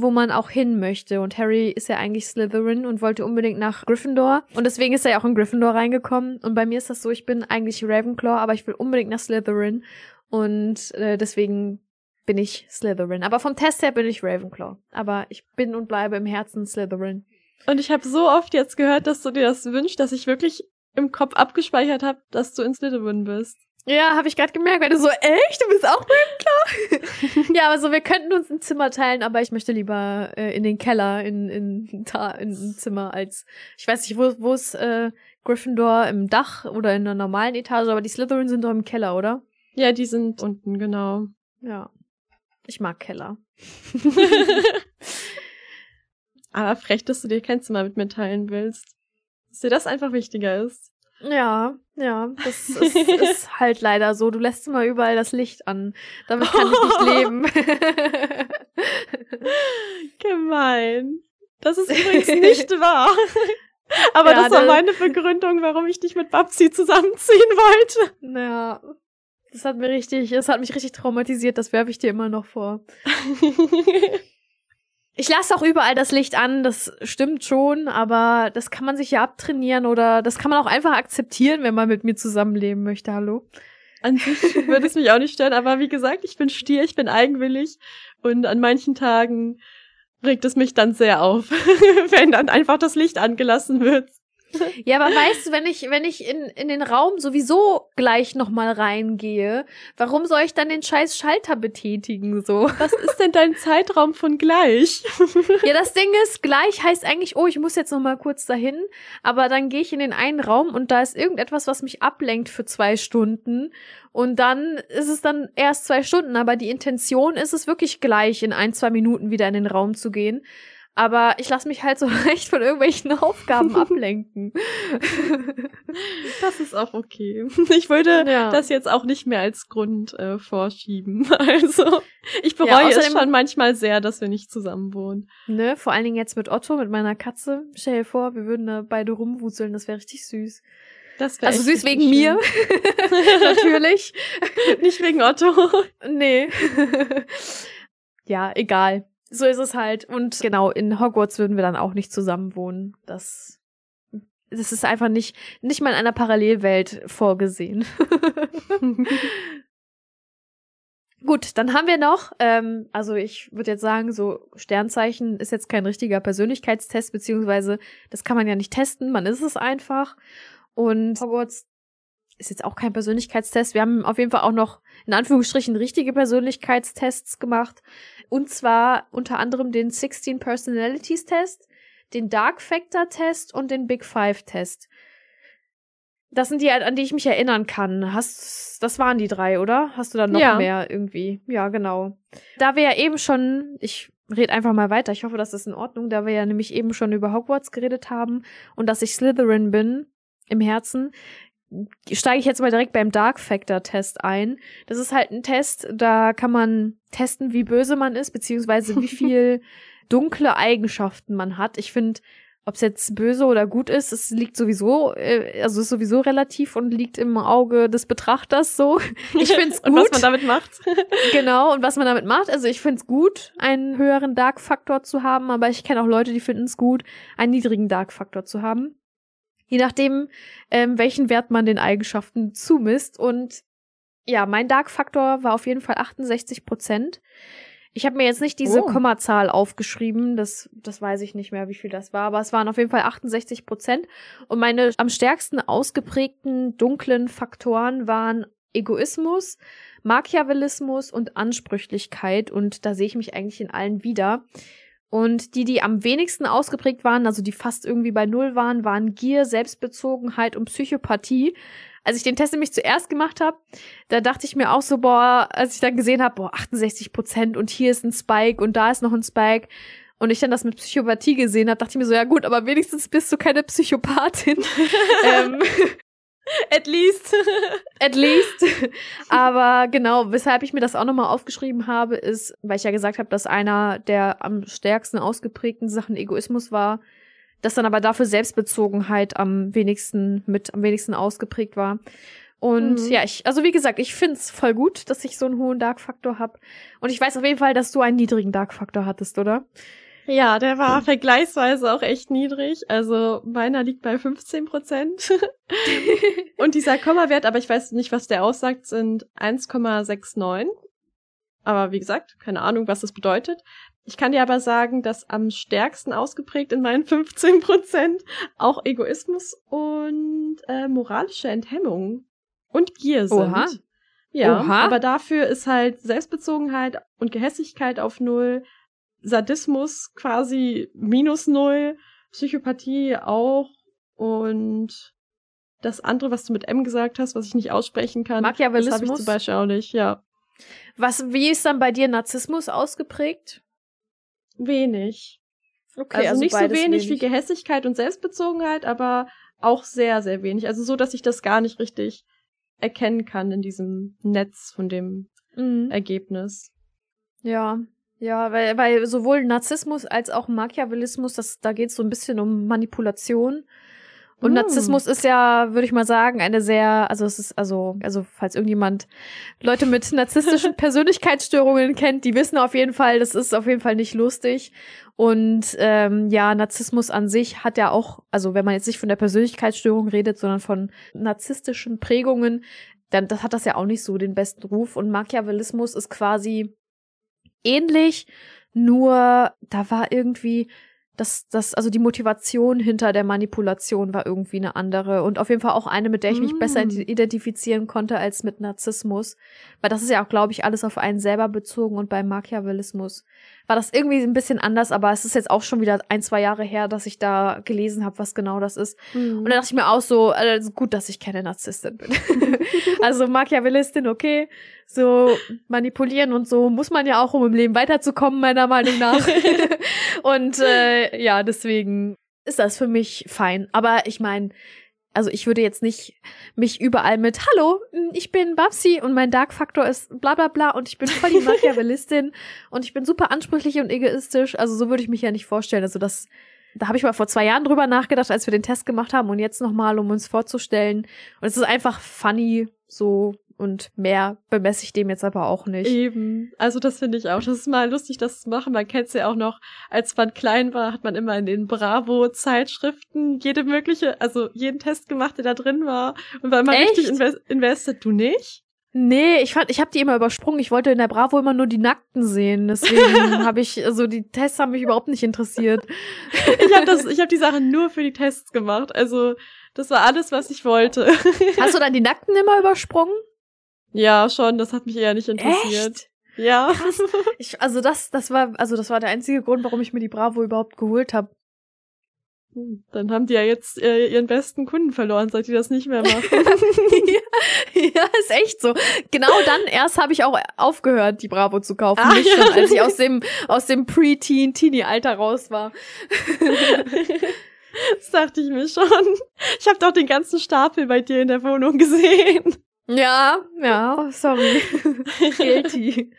wo man auch hin möchte. Und Harry ist ja eigentlich Slytherin und wollte unbedingt nach Gryffindor. Und deswegen ist er ja auch in Gryffindor reingekommen. Und bei mir ist das so, ich bin eigentlich Ravenclaw, aber ich will unbedingt nach Slytherin. Und äh, deswegen bin ich Slytherin. Aber vom Test her bin ich Ravenclaw. Aber ich bin und bleibe im Herzen Slytherin. Und ich habe so oft jetzt gehört, dass du dir das wünschst, dass ich wirklich im Kopf abgespeichert habe, dass du in Slytherin bist. Ja, habe ich gerade gemerkt, weil du so, echt? Du bist auch Ravenclaw? [laughs] ja, also wir könnten uns ein Zimmer teilen, aber ich möchte lieber äh, in den Keller, in, in, da, in ein Zimmer als, ich weiß nicht, wo, wo ist äh, Gryffindor im Dach oder in einer normalen Etage, aber die Slytherin sind doch im Keller, oder? Ja, die sind unten, genau. Ja. Ich mag Keller. [laughs] aber frech, dass du dir kein Zimmer mit mir teilen willst. Dass dir das einfach wichtiger ist. Ja, ja, das ist, [laughs] ist halt leider so. Du lässt immer überall das Licht an. Damit kann ich nicht leben. [laughs] Gemein. Das ist übrigens [laughs] nicht wahr. Aber ja, das war meine Begründung, warum ich dich mit Babsi zusammenziehen wollte. Ja, das hat mir richtig, das hat mich richtig traumatisiert, das werfe ich dir immer noch vor. Ich lasse auch überall das Licht an, das stimmt schon, aber das kann man sich ja abtrainieren oder das kann man auch einfach akzeptieren, wenn man mit mir zusammenleben möchte, hallo? An sich würde es mich auch nicht stören, aber wie gesagt, ich bin Stier, ich bin eigenwillig und an manchen Tagen regt es mich dann sehr auf, [laughs] wenn dann einfach das Licht angelassen wird. Ja, aber weißt du, wenn ich, wenn ich in, in den Raum sowieso gleich nochmal reingehe, warum soll ich dann den scheiß Schalter betätigen, so? Was ist denn dein Zeitraum von gleich? [laughs] Ja, das Ding ist, gleich heißt eigentlich, oh, ich muss jetzt nochmal kurz dahin, aber dann gehe ich in den einen Raum und da ist irgendetwas, was mich ablenkt für zwei Stunden und dann ist es dann erst zwei Stunden, aber die Intention ist es wirklich gleich, in ein, zwei Minuten wieder in den Raum zu gehen. Aber ich lasse mich halt so [laughs] leicht von irgendwelchen Aufgaben [laughs] ablenken. Das ist auch okay. Ich würde ja. das jetzt auch nicht mehr als Grund äh, vorschieben. [laughs] Also ich bereue ja, es schon manchmal sehr, dass wir nicht zusammen wohnen. Ne, vor allen Dingen jetzt mit Otto, mit meiner Katze. Stell dir vor, wir würden da beide rumwuseln, das wäre richtig süß. Das also süß wegen schön. mir. Natürlich. Nicht wegen Otto. Nee. ja, egal so ist es halt. Und genau, in Hogwarts würden wir dann auch nicht zusammen wohnen. Das, das ist einfach nicht, nicht mal in einer Parallelwelt vorgesehen. [laughs] Gut, dann haben wir noch, ähm, also ich würde jetzt sagen, so Sternzeichen ist jetzt kein richtiger Persönlichkeitstest, beziehungsweise das kann man ja nicht testen, man ist es einfach. Und Hogwarts ist jetzt auch kein Persönlichkeitstest. Wir haben auf jeden Fall auch noch in Anführungsstrichen richtige Persönlichkeitstests gemacht. Und zwar unter anderem den 16 Personalities Test, den Dark Factor Test und den Big Five Test. Das sind die, an die ich mich erinnern kann. Hast, das waren die drei, oder? Hast du da noch ja. mehr irgendwie? Ja, genau. Da wir ja eben schon, ich rede einfach mal weiter, ich hoffe, das ist in Ordnung, da wir ja nämlich eben schon über Hogwarts geredet haben und dass ich Slytherin bin im Herzen, steige ich jetzt mal direkt beim Dark Factor Test ein. Das ist halt ein Test, da kann man testen, wie böse man ist, beziehungsweise wie [laughs] viel dunkle Eigenschaften man hat. Ich finde, ob es jetzt böse oder gut ist, es liegt sowieso, äh, also ist sowieso relativ und liegt im Auge des Betrachters so. Ich finde es gut. [laughs] und was man damit macht. [laughs] genau, und was man damit macht. Also ich finde es gut, einen höheren Dark-Faktor zu haben, aber ich kenne auch Leute, die finden es gut, einen niedrigen Dark-Faktor zu haben je nachdem, ähm, welchen Wert man den Eigenschaften zumisst. Und ja, mein Dark-Faktor war auf jeden Fall 68 Prozent. Ich habe mir jetzt nicht diese oh. Kommazahl aufgeschrieben, das, das weiß ich nicht mehr, wie viel das war, aber es waren auf jeden Fall 68 Prozent. Und meine am stärksten ausgeprägten dunklen Faktoren waren Egoismus, Machiavellismus und Ansprüchlichkeit. Und da sehe ich mich eigentlich in allen wieder. Und die, die am wenigsten ausgeprägt waren, also die fast irgendwie bei Null waren, waren Gier, Selbstbezogenheit und Psychopathie. Als ich den Test nämlich zuerst gemacht habe, da dachte ich mir auch so, boah, als ich dann gesehen habe, boah, 68 Prozent und hier ist ein Spike und da ist noch ein Spike. Und ich dann das mit Psychopathie gesehen habe, dachte ich mir so, ja gut, aber wenigstens bist du keine Psychopathin. [laughs] ähm, [laughs] At least. [laughs] At least. Aber genau, weshalb ich mir das auch nochmal aufgeschrieben habe, ist, weil ich ja gesagt habe, dass einer der am stärksten ausgeprägten Sachen Egoismus war, dass dann aber dafür Selbstbezogenheit am wenigsten mit am wenigsten ausgeprägt war. Und mhm. ja, ich, also wie gesagt, ich find's voll gut, dass ich so einen hohen Dark-Faktor hab. Und ich weiß auf jeden Fall, dass du einen niedrigen Dark-Faktor hattest, oder? Ja, der war vergleichsweise auch echt niedrig. Also meiner liegt bei 15 Prozent. [laughs] und dieser Kommawert, aber ich weiß nicht, was der aussagt, sind 1,69. Aber wie gesagt, keine Ahnung, was das bedeutet. Ich kann dir aber sagen, dass am stärksten ausgeprägt in meinen 15 Prozent auch Egoismus und äh, moralische Enthemmung und Gier sind. Oha. Ja, Oha. aber dafür ist halt Selbstbezogenheit und Gehässigkeit auf Null, Sadismus quasi minus null, Psychopathie auch und das andere, was du mit M gesagt hast, was ich nicht aussprechen kann, Machiavellismus. das habe ich zum Beispiel auch nicht, ja. Was, wie ist dann bei dir Narzissmus ausgeprägt? Wenig. Okay, also, also nicht so wenig, wenig wie Gehässigkeit und Selbstbezogenheit, aber auch sehr, sehr wenig. Also so, dass ich das gar nicht richtig erkennen kann in diesem Netz von dem mhm. Ergebnis. Ja, ja, weil, weil sowohl Narzissmus als auch Machiavellismus, das, da geht es so ein bisschen um Manipulation. Und mm. Narzissmus ist ja, würde ich mal sagen, eine sehr, also es ist, also, also falls irgendjemand Leute mit [laughs] narzisstischen Persönlichkeitsstörungen kennt, die wissen auf jeden Fall, das ist auf jeden Fall nicht lustig. Und ähm, ja, Narzissmus an sich hat ja auch, also wenn man jetzt nicht von der Persönlichkeitsstörung redet, sondern von narzisstischen Prägungen, dann das hat das ja auch nicht so den besten Ruf. Und Machiavellismus ist quasi ähnlich, nur da war irgendwie das, das, also die Motivation hinter der Manipulation war irgendwie eine andere und auf jeden Fall auch eine, mit der ich mich mm. besser identifizieren konnte als mit Narzissmus. Weil das ist ja auch, glaube ich, alles auf einen selber bezogen und beim Machiavellismus war das irgendwie ein bisschen anders, aber es ist jetzt auch schon wieder ein, zwei Jahre her, dass ich da gelesen habe, was genau das ist. Mm. Und da dachte ich mir auch so, also gut, dass ich keine Narzisstin bin. [laughs] also Machiavellistin, okay. So manipulieren und so muss man ja auch, um im Leben weiterzukommen, meiner Meinung nach. [laughs] und äh, ja, deswegen ist das für mich fein. Aber ich meine, also ich würde jetzt nicht mich überall mit Hallo, ich bin Babsi und mein Dark Faktor ist bla bla bla und ich bin voll die [laughs] Machiavellistin und ich bin super ansprüchlich und egoistisch. Also so würde ich mich ja nicht vorstellen. Also das, da habe ich mal vor zwei Jahren drüber nachgedacht, als wir den Test gemacht haben und jetzt nochmal, um uns vorzustellen. Und es ist einfach funny, so und mehr bemesse ich dem jetzt aber auch nicht. Eben. Also das finde ich auch. Das ist mal lustig, das zu machen. Man kennt es ja auch noch, als man klein war, hat man immer in den Bravo-Zeitschriften jede mögliche, also jeden Test gemacht, der da drin war. Und war immer Echt? richtig invest invested. Du nicht? Nee, ich fand, ich habe die immer übersprungen. Ich wollte in der Bravo immer nur die Nackten sehen. Deswegen [laughs] habe ich, also die Tests haben mich überhaupt nicht interessiert. ich habe das, ich habe die Sache nur für die Tests gemacht. Also das war alles, was ich wollte. Hast du dann die Nackten immer übersprungen? Ja, schon, das hat mich eher nicht interessiert. Echt? Ja. Krass. [laughs] Ich, also das, das war, also das war der einzige Grund, warum ich mir die Bravo überhaupt geholt habe. Hm, dann haben die ja jetzt äh, ihren besten Kunden verloren, seit die das nicht mehr machen. [laughs] ja, ja, ist echt so. Genau dann erst habe ich auch aufgehört, die Bravo zu kaufen. Ah, nicht ja. schon, als ich aus [laughs] dem, aus dem Pre-Teen, Teenie-Alter raus war. das dachte ich mir schon. Ich habe doch den ganzen Stapel bei dir in der Wohnung gesehen. Ja, ja, sorry. [laughs] Guilty.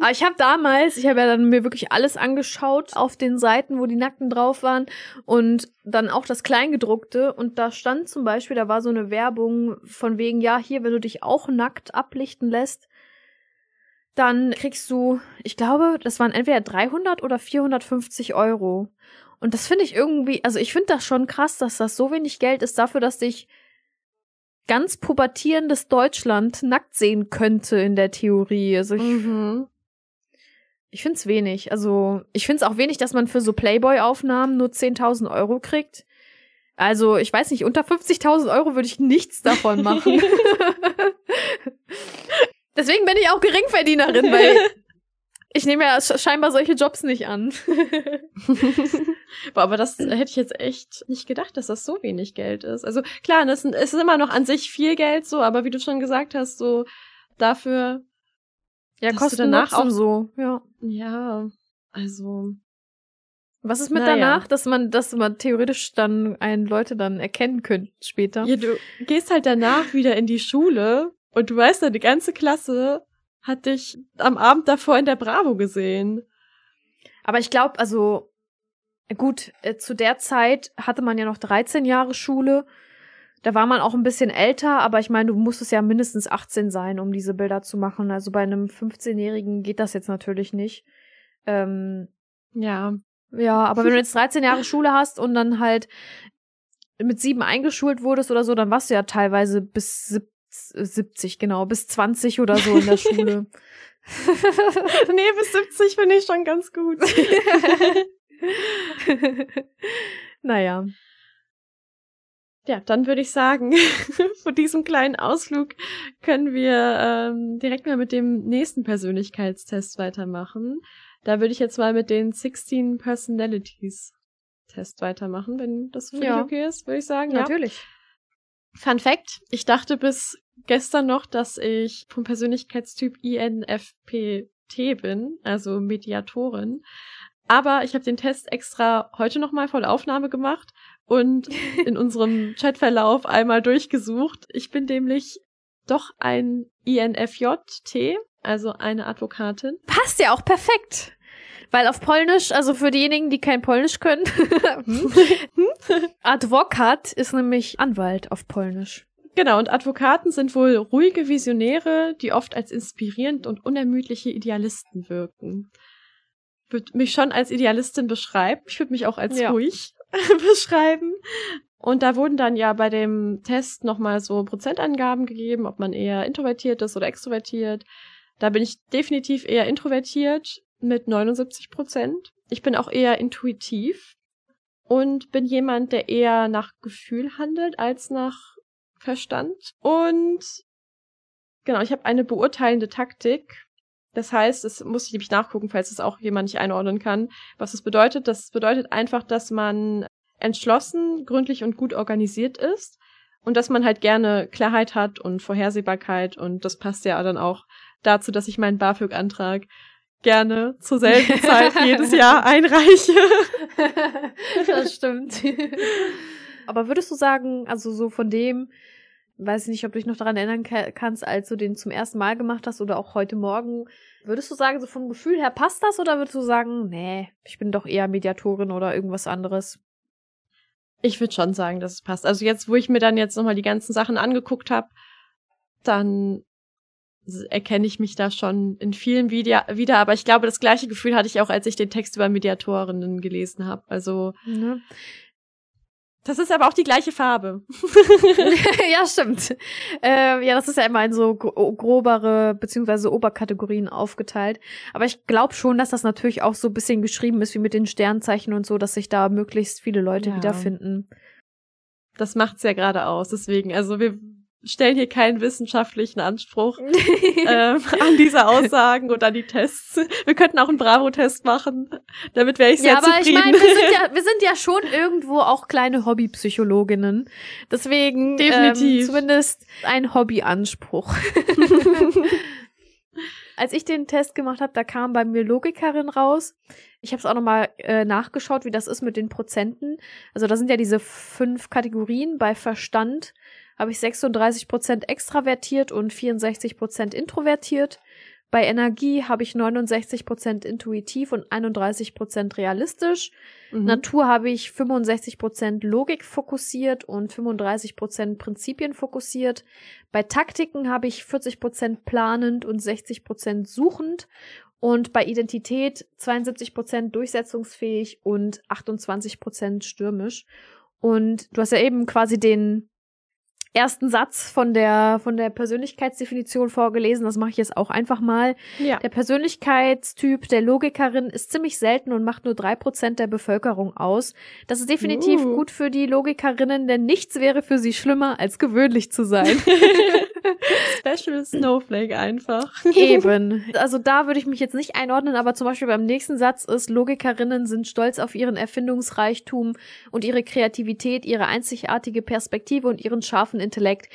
Aber ich habe damals, ich habe ja dann mir wirklich alles angeschaut auf den Seiten, wo die Nackten drauf waren und dann auch das Kleingedruckte und da stand zum Beispiel, da war so eine Werbung von wegen, ja, hier, wenn du dich auch nackt ablichten lässt, dann kriegst du, ich glaube, das waren entweder 300 oder 450 Euro. Und das finde ich irgendwie, also ich finde das schon krass, dass das so wenig Geld ist dafür, dass dich ganz pubertierendes Deutschland nackt sehen könnte in der Theorie. Also ich, mhm. ich finde es wenig. Also ich finde es auch wenig, dass man für so Playboy-Aufnahmen nur 10.000 Euro kriegt. Also ich weiß nicht, unter 50.000 Euro würde ich nichts davon machen. [laughs] Deswegen bin ich auch Geringverdienerin, weil [laughs] ich nehme ja scheinbar solche Jobs nicht an. [laughs] Boah, aber das hätte ich jetzt echt nicht gedacht, dass das so wenig Geld ist. Also klar, das ist immer noch an sich viel Geld so, aber wie du schon gesagt hast, so dafür ja, kostet danach auch so. Ja. Ja, also was ist mit naja. danach, dass man, dass man theoretisch dann einen Leute dann erkennen könnte später? Ja, du gehst halt danach wieder in die Schule und du weißt dann, die ganze Klasse hat dich am Abend davor in der Bravo gesehen. Aber ich glaube, also gut, äh, zu der Zeit hatte man ja noch 13 Jahre Schule. Da war man auch ein bisschen älter, aber ich meine, du musstest ja mindestens 18 sein, um diese Bilder zu machen. Also bei einem 15-Jährigen geht das jetzt natürlich nicht. Ähm, ja. Ja, aber wenn du jetzt 13 Jahre [laughs] Schule hast und dann halt mit sieben eingeschult wurdest oder so, dann warst du ja teilweise bis 70, genau, bis 20 oder so in der [laughs] Schule. nee, bis 70 finde ich schon ganz gut. [laughs] [laughs] naja. Ja, dann würde ich sagen, [laughs] von diesem kleinen Ausflug können wir ähm, direkt mal mit dem nächsten Persönlichkeitstest weitermachen. Da würde ich jetzt mal mit den 16 Personalities Test weitermachen, wenn das für ja. dich okay ist, würde ich sagen. Natürlich. Ja. Fun Fact, ich dachte bis gestern noch, dass ich vom Persönlichkeitstyp INFPT bin, also Mediatorin. Aber ich habe den Test extra heute nochmal voll Aufnahme gemacht und [laughs] in unserem Chatverlauf einmal durchgesucht. Ich bin nämlich doch ein INFJ-T, also eine Advokatin. Passt ja auch perfekt. Weil auf Polnisch, also für diejenigen, die kein Polnisch können, [laughs] hm? Advokat ist nämlich Anwalt auf Polnisch. Genau, und Advokaten sind wohl ruhige Visionäre, die oft als inspirierend und unermüdliche Idealisten wirken. Würde mich schon als Idealistin beschreiben. Ich würde mich auch als ja. ruhig [laughs] beschreiben. Und da wurden dann ja bei dem Test nochmal so Prozentangaben gegeben, ob man eher introvertiert ist oder extrovertiert. Da bin ich definitiv eher introvertiert mit 79 Prozent. Ich bin auch eher intuitiv und bin jemand, der eher nach Gefühl handelt als nach Verstand. Und genau, ich habe eine beurteilende Taktik. Das heißt, das muss ich nämlich nachgucken, falls es auch jemand nicht einordnen kann, was das bedeutet. Das bedeutet einfach, dass man entschlossen, gründlich und gut organisiert ist und dass man halt gerne Klarheit hat und Vorhersehbarkeit und das passt ja dann auch dazu, dass ich meinen BAföG-Antrag gerne zur selben [laughs] Zeit jedes Jahr einreiche. das stimmt. [laughs] Aber würdest du sagen, also so von dem, weiß ich nicht, ob du dich noch daran erinnern kannst, als du den zum ersten Mal gemacht hast oder auch heute Morgen, würdest du sagen, so vom Gefühl her passt das oder würdest du sagen, nee, ich bin doch eher Mediatorin oder irgendwas anderes? Ich würde schon sagen, dass es passt. Also jetzt, wo ich mir dann jetzt nochmal die ganzen Sachen angeguckt habe, dann erkenne ich mich da schon in vielen Video wieder, aber ich glaube, das gleiche Gefühl hatte ich auch, als ich den Text über Mediatorinnen gelesen habe. Also mhm. Das ist aber auch die gleiche Farbe. [laughs] ja, stimmt. Äh, ja, das ist ja immer in so grobere beziehungsweise Oberkategorien aufgeteilt. Aber ich glaube schon, dass das natürlich auch so ein bisschen geschrieben ist wie mit den Sternzeichen und so, dass sich da möglichst viele Leute ja. wiederfinden. Das macht's ja gerade aus. Deswegen, also wir stellen hier keinen wissenschaftlichen Anspruch [laughs] ähm, an diese Aussagen und an die Tests. Wir könnten auch einen Bravo-Test machen. Damit wäre ich sehr ja, aber zufrieden. Ich meine, wir sind ja, [laughs] wir sind ja schon irgendwo auch kleine Hobbypsychologinnen. Deswegen Definitiv. Ähm, zumindest ein Hobbyanspruch. [laughs] Als ich den Test gemacht habe, da kam bei mir Logikerin raus. Ich habe es auch nochmal äh, nachgeschaut, wie das ist mit den Prozenten. Also da sind ja diese fünf Kategorien bei Verstand habe ich 36% extravertiert und 64% introvertiert. Bei Energie habe ich 69% intuitiv und 31% realistisch. Mhm. Natur habe ich 65% Logik fokussiert und 35% Prinzipien fokussiert. Bei Taktiken habe ich 40% planend und 60% suchend. Und bei Identität 72% durchsetzungsfähig und 28% stürmisch. Und du hast ja eben quasi den ersten Satz von der, von der Persönlichkeitsdefinition vorgelesen. Das mache ich jetzt auch einfach mal. Ja. Der Persönlichkeitstyp der Logikerin ist ziemlich selten und macht nur drei Prozent der Bevölkerung aus. Das ist definitiv uh. gut für die Logikerinnen, denn nichts wäre für sie schlimmer, als gewöhnlich zu sein. [laughs] [laughs] Special Snowflake einfach. [laughs] Eben. Also da würde ich mich jetzt nicht einordnen, aber zum Beispiel beim nächsten Satz ist, Logikerinnen sind stolz auf ihren Erfindungsreichtum und ihre Kreativität, ihre einzigartige Perspektive und ihren scharfen Intellekt.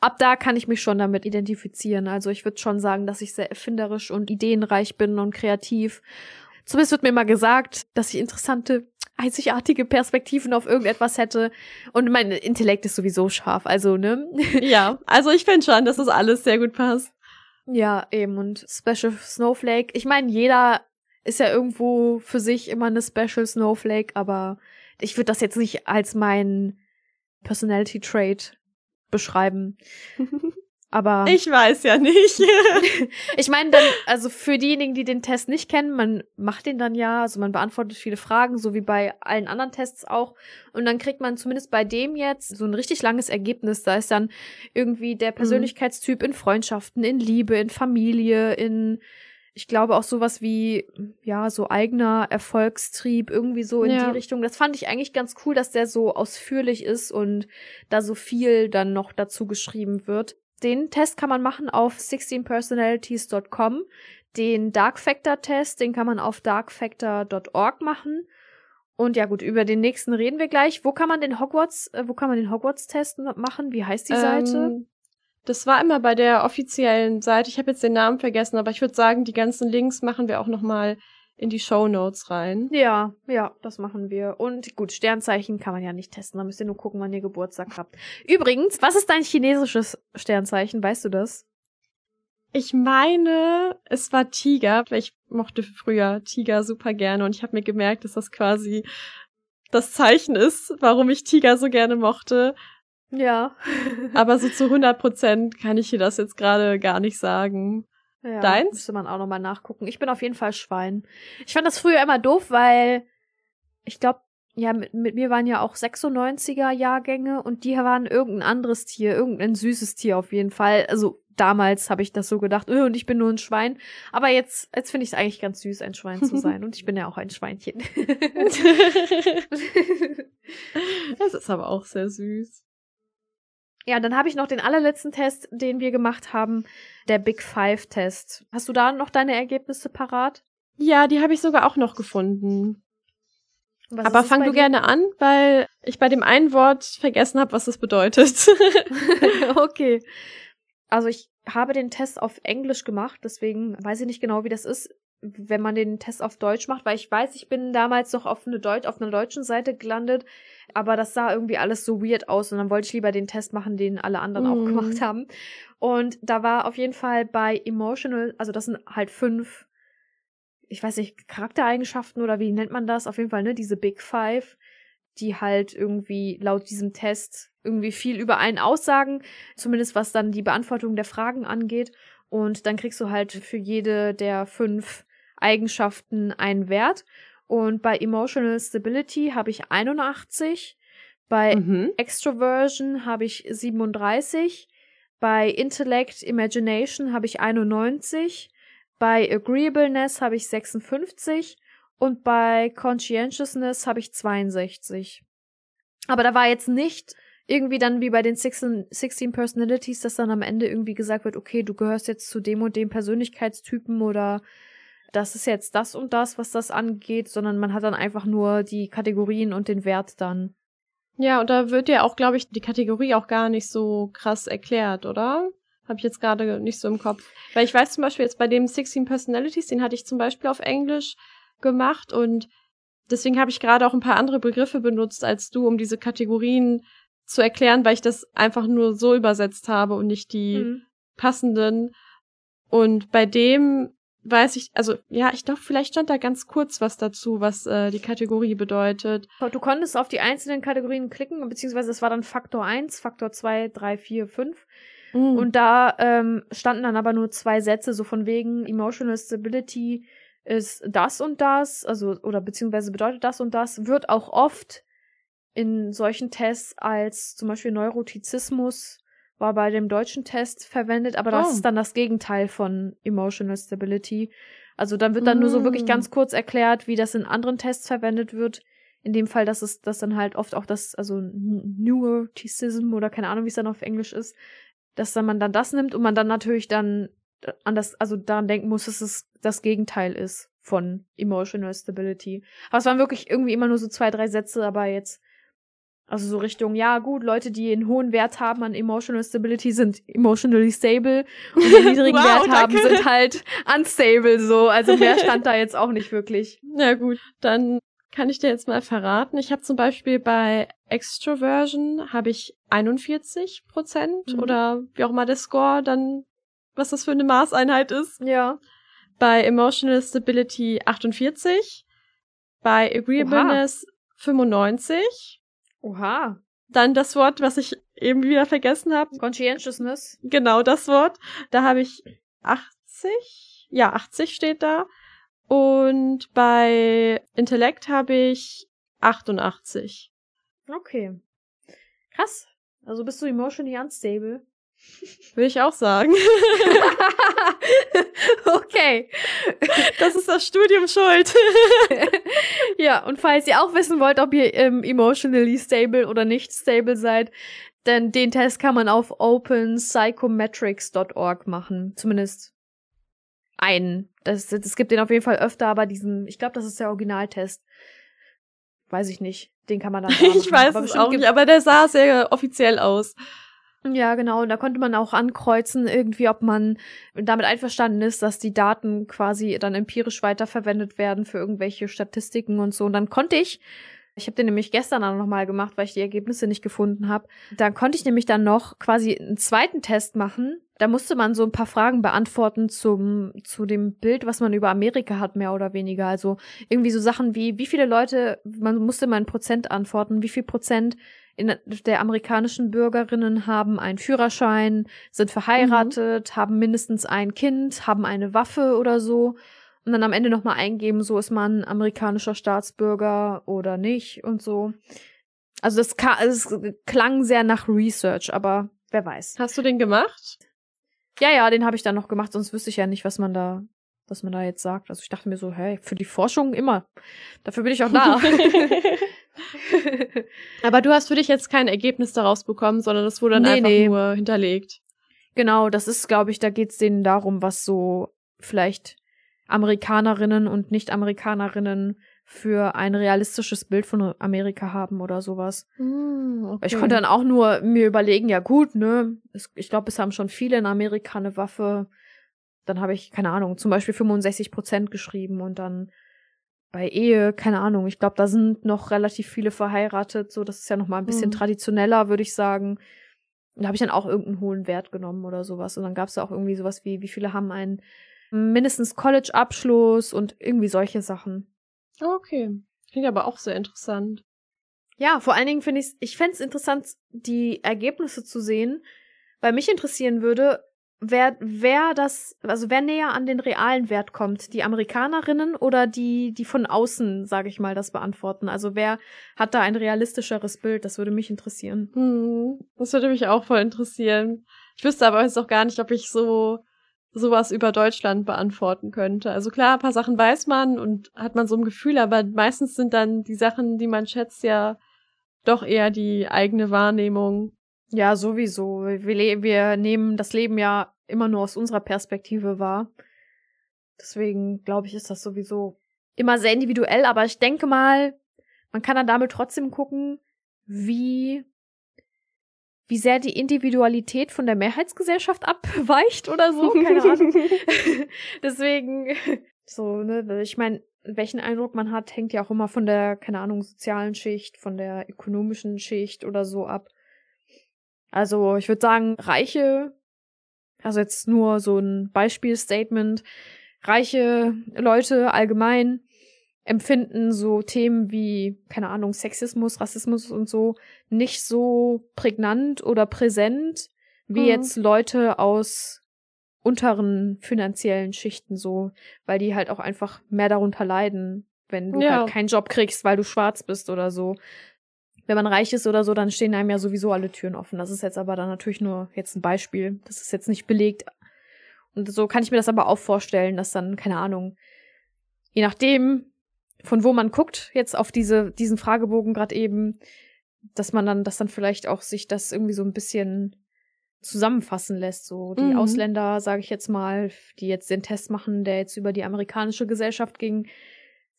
Ab da kann ich mich schon damit identifizieren. Also ich würde schon sagen, dass ich sehr erfinderisch und ideenreich bin und kreativ. Zumindest wird mir immer gesagt, dass ich interessante einzigartige Perspektiven auf irgendetwas hätte. Und mein Intellekt ist sowieso scharf, also, ne? Ja, [laughs] also ich finde schon, dass das alles sehr gut passt. Ja, eben. Und Special Snowflake. Ich meine, jeder ist ja irgendwo für sich immer eine Special Snowflake, aber ich würde das jetzt nicht als mein Personality Trait beschreiben. [laughs] Aber ich weiß ja nicht. [laughs] ich meine dann, also für diejenigen, die den Test nicht kennen, man macht den dann ja, also man beantwortet viele Fragen, so wie bei allen anderen Tests auch. Und dann kriegt man zumindest bei dem jetzt so ein richtig langes Ergebnis. Da ist dann irgendwie der mhm. Persönlichkeitstyp in Freundschaften, in Liebe, in Familie, in ich glaube auch sowas wie, ja, so eigener Erfolgstrieb, irgendwie so in ja. die Richtung. Das fand ich eigentlich ganz cool, dass der so ausführlich ist und da so viel dann noch dazu geschrieben wird. Den Test kann man machen auf 16personalities.com. Den Dark Factor Test, den kann man auf darkfactor.org machen. Und ja gut, über den nächsten reden wir gleich. Wo kann man den Hogwarts, äh, wo kann man den Hogwarts Test machen? Wie heißt die ähm, Seite? Das war immer bei der offiziellen Seite. Ich habe jetzt den Namen vergessen, aber ich würde sagen, die ganzen Links machen wir auch noch mal in die Show Notes rein. Ja, ja, das machen wir. Und gut, Sternzeichen kann man ja nicht testen. Da müsst ihr nur gucken, wann ihr Geburtstag habt. Übrigens, was ist dein chinesisches Sternzeichen? Weißt du das? Ich meine, es war Tiger, weil ich mochte früher Tiger super gerne und ich habe mir gemerkt, dass das quasi das Zeichen ist, warum ich Tiger so gerne mochte. Ja. Aber so zu 100 Prozent kann ich dir das jetzt gerade gar nicht sagen. Ja, Deins? Müsste man auch nochmal nachgucken. Ich bin auf jeden Fall Schwein. Ich fand das früher immer doof, weil ich glaube, ja, mit, mit mir waren ja auch 96er Jahrgänge und die waren irgendein anderes Tier, irgendein süßes Tier auf jeden Fall. Also damals habe ich das so gedacht, öh, und ich bin nur ein Schwein. Aber jetzt, jetzt finde ich es eigentlich ganz süß, ein Schwein zu sein. Und ich bin ja auch ein Schweinchen. [laughs] [laughs] das ist aber auch sehr süß. Ja, dann habe ich noch den allerletzten Test, den wir gemacht haben, der Big Five Test. Hast du da noch deine Ergebnisse parat? Ja, die habe ich sogar auch noch gefunden. Was Aber fang du dir? gerne an, weil ich bei dem einen Wort vergessen habe, was das bedeutet. [laughs] [laughs] okay. Also ich habe den Test auf Englisch gemacht, deswegen weiß ich nicht genau, wie das ist wenn man den Test auf Deutsch macht, weil ich weiß, ich bin damals noch auf, eine Deut auf einer deutschen Seite gelandet, aber das sah irgendwie alles so weird aus und dann wollte ich lieber den Test machen, den alle anderen mm. auch gemacht mhm. haben. Und da war auf jeden Fall bei Emotional, also das sind halt fünf, ich weiß nicht, Charaktereigenschaften oder wie nennt man das? Auf jeden Fall, ne, diese Big Five, die halt irgendwie laut diesem Test irgendwie viel über einen aussagen, zumindest was dann die Beantwortung der Fragen angeht. Und dann kriegst du halt für jede der fünf Eigenschaften einen Wert. Und bei Emotional Stability habe ich 81, bei mhm. Extroversion habe ich 37, bei Intellect Imagination habe ich 91, bei Agreeableness habe ich 56 und bei Conscientiousness habe ich 62. Aber da war jetzt nicht irgendwie dann wie bei den 16, 16 Personalities, dass dann am Ende irgendwie gesagt wird, okay, du gehörst jetzt zu dem und dem Persönlichkeitstypen oder das ist jetzt das und das, was das angeht, sondern man hat dann einfach nur die Kategorien und den Wert dann. Ja, und da wird ja auch, glaube ich, die Kategorie auch gar nicht so krass erklärt, oder? Habe ich jetzt gerade nicht so im Kopf. Weil ich weiß zum Beispiel jetzt bei dem 16 Personalities, den hatte ich zum Beispiel auf Englisch gemacht und deswegen habe ich gerade auch ein paar andere Begriffe benutzt als du, um diese Kategorien zu erklären, weil ich das einfach nur so übersetzt habe und nicht die mhm. passenden. Und bei dem weiß ich, also ja, ich glaube, vielleicht stand da ganz kurz was dazu, was äh, die Kategorie bedeutet. Du konntest auf die einzelnen Kategorien klicken, beziehungsweise es war dann Faktor 1, Faktor 2, 3, 4, 5. Mm. Und da ähm, standen dann aber nur zwei Sätze, so von wegen Emotional Stability ist das und das, also oder beziehungsweise bedeutet das und das, wird auch oft in solchen Tests als zum Beispiel Neurotizismus war bei dem deutschen Test verwendet, aber das oh. ist dann das Gegenteil von Emotional Stability. Also dann wird dann mm. nur so wirklich ganz mm. kurz erklärt, wie das in anderen Tests verwendet wird. In dem Fall, dass es das dann halt oft auch das, also Neuroticism oder keine Ahnung, wie es dann auf Englisch ist, dass dann man dann das nimmt und man dann natürlich dann an das, also daran denken muss, dass es das Gegenteil ist von Emotional Stability. Aber es waren wirklich irgendwie immer nur so zwei, drei Sätze, aber jetzt also so Richtung, ja gut, Leute, die einen hohen Wert haben an Emotional Stability, sind emotionally stable und die [laughs] niedrigen wow, Wert haben, sind halt unstable so. Also mehr [laughs] stand da jetzt auch nicht wirklich. Na gut, dann kann ich dir jetzt mal verraten. Ich habe zum Beispiel bei Extroversion habe ich 41 Prozent mhm. oder wie auch immer der Score dann, was das für eine Maßeinheit ist. Ja. Bei Emotional Stability 48. Bei Agreeableness Oha. 95 Oha. Dann das Wort, was ich eben wieder vergessen habe. Conscientiousness. Genau, das Wort. Da habe ich 80. Ja, 80 steht da. Und bei Intellekt habe ich 88. Okay. Krass. Also bist du emotionally unstable. Will ich auch sagen. [laughs] okay. Das ist das Studium schuld. [laughs] ja, und falls ihr auch wissen wollt, ob ihr ähm, emotionally stable oder nicht stable seid, denn den Test kann man auf openpsychometrics.org machen. Zumindest einen. Das, das gibt den auf jeden Fall öfter, aber diesen, ich glaube, das ist der Originaltest. Weiß ich nicht. Den kann man dann. [laughs] ich weiß es auch nicht, aber der sah sehr offiziell aus. Ja, genau. Und da konnte man auch ankreuzen, irgendwie, ob man damit einverstanden ist, dass die Daten quasi dann empirisch weiterverwendet werden für irgendwelche Statistiken und so. Und dann konnte ich, ich habe den nämlich gestern auch nochmal gemacht, weil ich die Ergebnisse nicht gefunden habe. Da konnte ich nämlich dann noch quasi einen zweiten Test machen. Da musste man so ein paar Fragen beantworten zum, zu dem Bild, was man über Amerika hat, mehr oder weniger. Also irgendwie so Sachen wie, wie viele Leute, man musste mal ein Prozent antworten, wie viel Prozent in, der amerikanischen Bürgerinnen haben einen Führerschein, sind verheiratet, mhm. haben mindestens ein Kind, haben eine Waffe oder so. Und dann am Ende nochmal eingeben, so ist man amerikanischer Staatsbürger oder nicht und so. Also das, es klang sehr nach Research, aber wer weiß. Hast du den gemacht? Ja, ja, den habe ich dann noch gemacht, sonst wüsste ich ja nicht, was man da, was man da jetzt sagt. Also ich dachte mir so, hey, für die Forschung immer. Dafür bin ich auch da. [laughs] [laughs] Aber du hast für dich jetzt kein Ergebnis daraus bekommen, sondern das wurde dann nee, einfach nee. nur hinterlegt. Genau, das ist, glaube ich, da geht es denen darum, was so vielleicht Amerikanerinnen und Nicht-Amerikanerinnen für ein realistisches Bild von Amerika haben oder sowas. Mm, okay. Ich konnte dann auch nur mir überlegen, ja gut, ne, ich glaube, es haben schon viele in Amerika eine Waffe. Dann habe ich, keine Ahnung, zum Beispiel 65 Prozent geschrieben und dann bei Ehe, keine Ahnung, ich glaube, da sind noch relativ viele verheiratet, so das ist ja noch mal ein bisschen mhm. traditioneller, würde ich sagen. Da habe ich dann auch irgendeinen hohen Wert genommen oder sowas. Und dann gab es da auch irgendwie sowas wie, wie viele haben einen mindestens College-Abschluss und irgendwie solche Sachen. Okay. Klingt aber auch sehr interessant. Ja, vor allen Dingen finde ich ich fände es interessant, die Ergebnisse zu sehen, weil mich interessieren würde, wer, wer das, also wer näher an den realen Wert kommt, die Amerikanerinnen oder die, die von außen, sage ich mal, das beantworten. Also wer hat da ein realistischeres Bild? Das würde mich interessieren. Hm, das würde mich auch voll interessieren. Ich wüsste aber jetzt auch gar nicht, ob ich so sowas über Deutschland beantworten könnte. Also klar, ein paar Sachen weiß man und hat man so ein Gefühl, aber meistens sind dann die Sachen, die man schätzt, ja doch eher die eigene Wahrnehmung ja, sowieso. Wir, wir nehmen das Leben ja immer nur aus unserer Perspektive wahr. Deswegen glaube ich, ist das sowieso immer sehr individuell, aber ich denke mal, man kann dann damit trotzdem gucken, wie, wie sehr die Individualität von der Mehrheitsgesellschaft [laughs] abweicht oder so. Keine Ahnung. [laughs] Deswegen, so, ne, ich meine, welchen Eindruck man hat, hängt ja auch immer von der, keine Ahnung, sozialen Schicht, von der ökonomischen Schicht oder so ab. Also ich würde sagen, reiche, also jetzt nur so ein Beispielstatement, reiche Leute allgemein empfinden so Themen wie, keine Ahnung, Sexismus, Rassismus und so nicht so prägnant oder präsent wie mhm. jetzt Leute aus unteren finanziellen Schichten so, weil die halt auch einfach mehr darunter leiden, wenn du ja. halt keinen Job kriegst, weil du schwarz bist oder so wenn man reich ist oder so, dann stehen einem ja sowieso alle Türen offen. Das ist jetzt aber dann natürlich nur jetzt ein Beispiel. Das ist jetzt nicht belegt. Und so kann ich mir das aber auch vorstellen, dass dann, keine Ahnung, je nachdem, von wo man guckt, jetzt auf diese, diesen Fragebogen gerade eben, dass man dann, dass dann vielleicht auch sich das irgendwie so ein bisschen zusammenfassen lässt. So die mhm. Ausländer, sage ich jetzt mal, die jetzt den Test machen, der jetzt über die amerikanische Gesellschaft ging,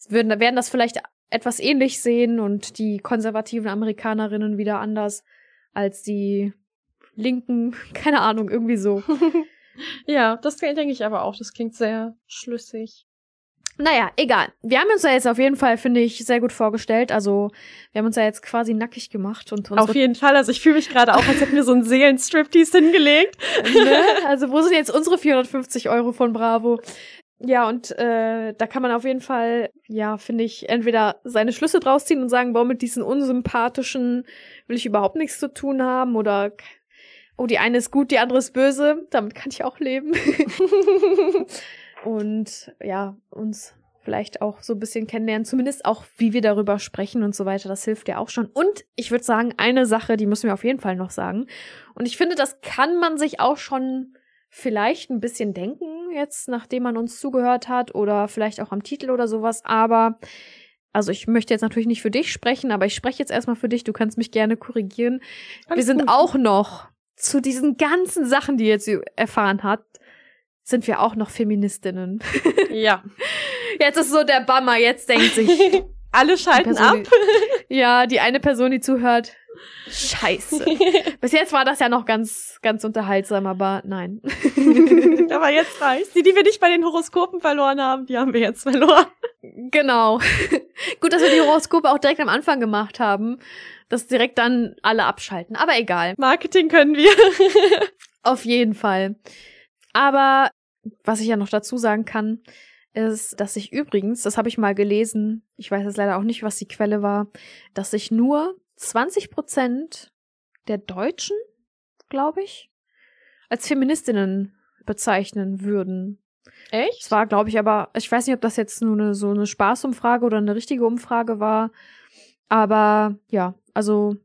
würden, werden das vielleicht etwas ähnlich sehen und die konservativen Amerikanerinnen wieder anders als die linken, [laughs] keine Ahnung, irgendwie so. [laughs] ja, das denke ich aber auch. Das klingt sehr schlüssig. Naja, egal. Wir haben uns ja jetzt auf jeden Fall, finde ich, sehr gut vorgestellt. Also, wir haben uns ja jetzt quasi nackig gemacht. und Auf jeden Fall. Also, ich fühle mich gerade auch, als hätten wir so einen Seelenstriptease hingelegt. [laughs] ne? Also, wo sind jetzt unsere 450 Euro von Bravo? Ja, und äh, da kann man auf jeden Fall, ja, finde ich, entweder seine Schlüsse draus ziehen und sagen, boah, mit diesen unsympathischen will ich überhaupt nichts zu tun haben oder oh, die eine ist gut, die andere ist böse, damit kann ich auch leben. [laughs] und ja, uns vielleicht auch so ein bisschen kennenlernen, zumindest auch, wie wir darüber sprechen und so weiter, das hilft ja auch schon. Und ich würde sagen, eine Sache, die müssen wir auf jeden Fall noch sagen. Und ich finde, das kann man sich auch schon vielleicht ein bisschen denken, jetzt nachdem man uns zugehört hat oder vielleicht auch am Titel oder sowas, aber also ich möchte jetzt natürlich nicht für dich sprechen, aber ich spreche jetzt erstmal für dich, du kannst mich gerne korrigieren. Alles wir sind gut. auch noch zu diesen ganzen Sachen, die jetzt erfahren hat, sind wir auch noch Feministinnen. Ja. [laughs] Jetzt ist so der Bummer, jetzt denkt sich [laughs] alle schalten Person, ab. Die, ja, die eine Person, die zuhört, Scheiße. [laughs] Bis jetzt war das ja noch ganz, ganz unterhaltsam, aber nein. [laughs] aber jetzt [laughs] reicht's. Die, die wir nicht bei den Horoskopen verloren haben, die haben wir jetzt verloren. Genau. Gut, dass wir die Horoskope auch direkt am Anfang gemacht haben, dass direkt dann alle abschalten. Aber egal. Marketing können wir. Auf jeden Fall. Aber was ich ja noch dazu sagen kann, ist, dass sich übrigens, das habe ich mal gelesen, ich weiß jetzt leider auch nicht, was die Quelle war, dass sich nur 20 Prozent der Deutschen, glaube ich, als Feministinnen bezeichnen würden. Echt? Es war, glaube ich, aber, ich weiß nicht, ob das jetzt nur eine, so eine Spaßumfrage oder eine richtige Umfrage war. Aber ja, also.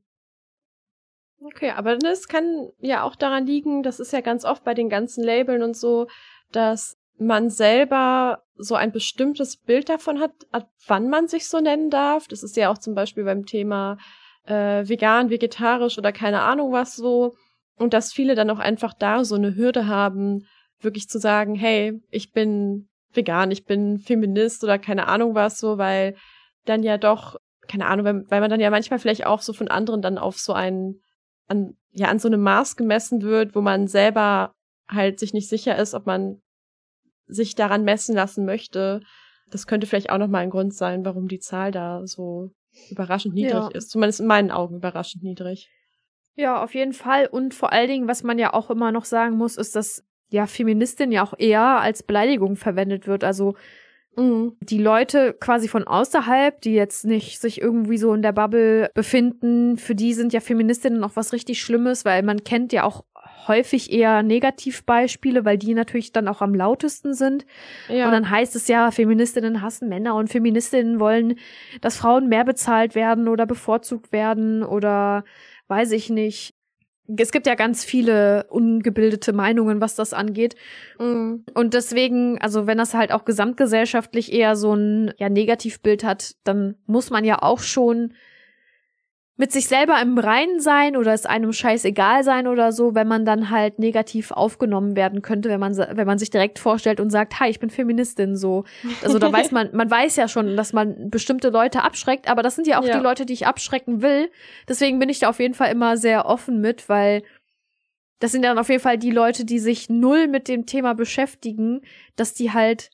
Okay, aber das kann ja auch daran liegen, das ist ja ganz oft bei den ganzen Labeln und so, dass man selber so ein bestimmtes Bild davon hat, ab wann man sich so nennen darf. Das ist ja auch zum Beispiel beim Thema äh, vegan, vegetarisch oder keine Ahnung was so. Und dass viele dann auch einfach da so eine Hürde haben, wirklich zu sagen, hey, ich bin vegan, ich bin Feminist oder keine Ahnung was so, weil dann ja doch, keine Ahnung, weil, man dann ja manchmal vielleicht auch so von anderen dann auf so einen, an, ja, an so einem Maß gemessen wird, wo man selber halt sich nicht sicher ist, ob man sich daran messen lassen möchte. Das könnte vielleicht auch nochmal ein Grund sein, warum die Zahl da so überraschend niedrig ja. ist. Zumindest in meinen Augen überraschend niedrig. Ja, auf jeden Fall. Und vor allen Dingen, was man ja auch immer noch sagen muss, ist, dass ja Feministin ja auch eher als Beleidigung verwendet wird. Also mhm. die Leute quasi von außerhalb, die jetzt nicht sich irgendwie so in der Bubble befinden, für die sind ja Feministinnen auch was richtig Schlimmes, weil man kennt ja auch häufig eher Negativbeispiele, weil die natürlich dann auch am lautesten sind. Ja. Und dann heißt es ja, Feministinnen hassen Männer und Feministinnen wollen, dass Frauen mehr bezahlt werden oder bevorzugt werden oder weiß ich nicht. Es gibt ja ganz viele ungebildete Meinungen, was das angeht. Mhm. Und deswegen, also wenn das halt auch gesamtgesellschaftlich eher so ein ja, Negativbild hat, dann muss man ja auch schon mit sich selber im Reinen sein oder es einem scheißegal sein oder so, wenn man dann halt negativ aufgenommen werden könnte, wenn man, wenn man sich direkt vorstellt und sagt, hi, ich bin Feministin, so. Also da weiß man, man weiß ja schon, dass man bestimmte Leute abschreckt, aber das sind ja auch ja. die Leute, die ich abschrecken will. Deswegen bin ich da auf jeden Fall immer sehr offen mit, weil das sind dann auf jeden Fall die Leute, die sich null mit dem Thema beschäftigen, dass die halt,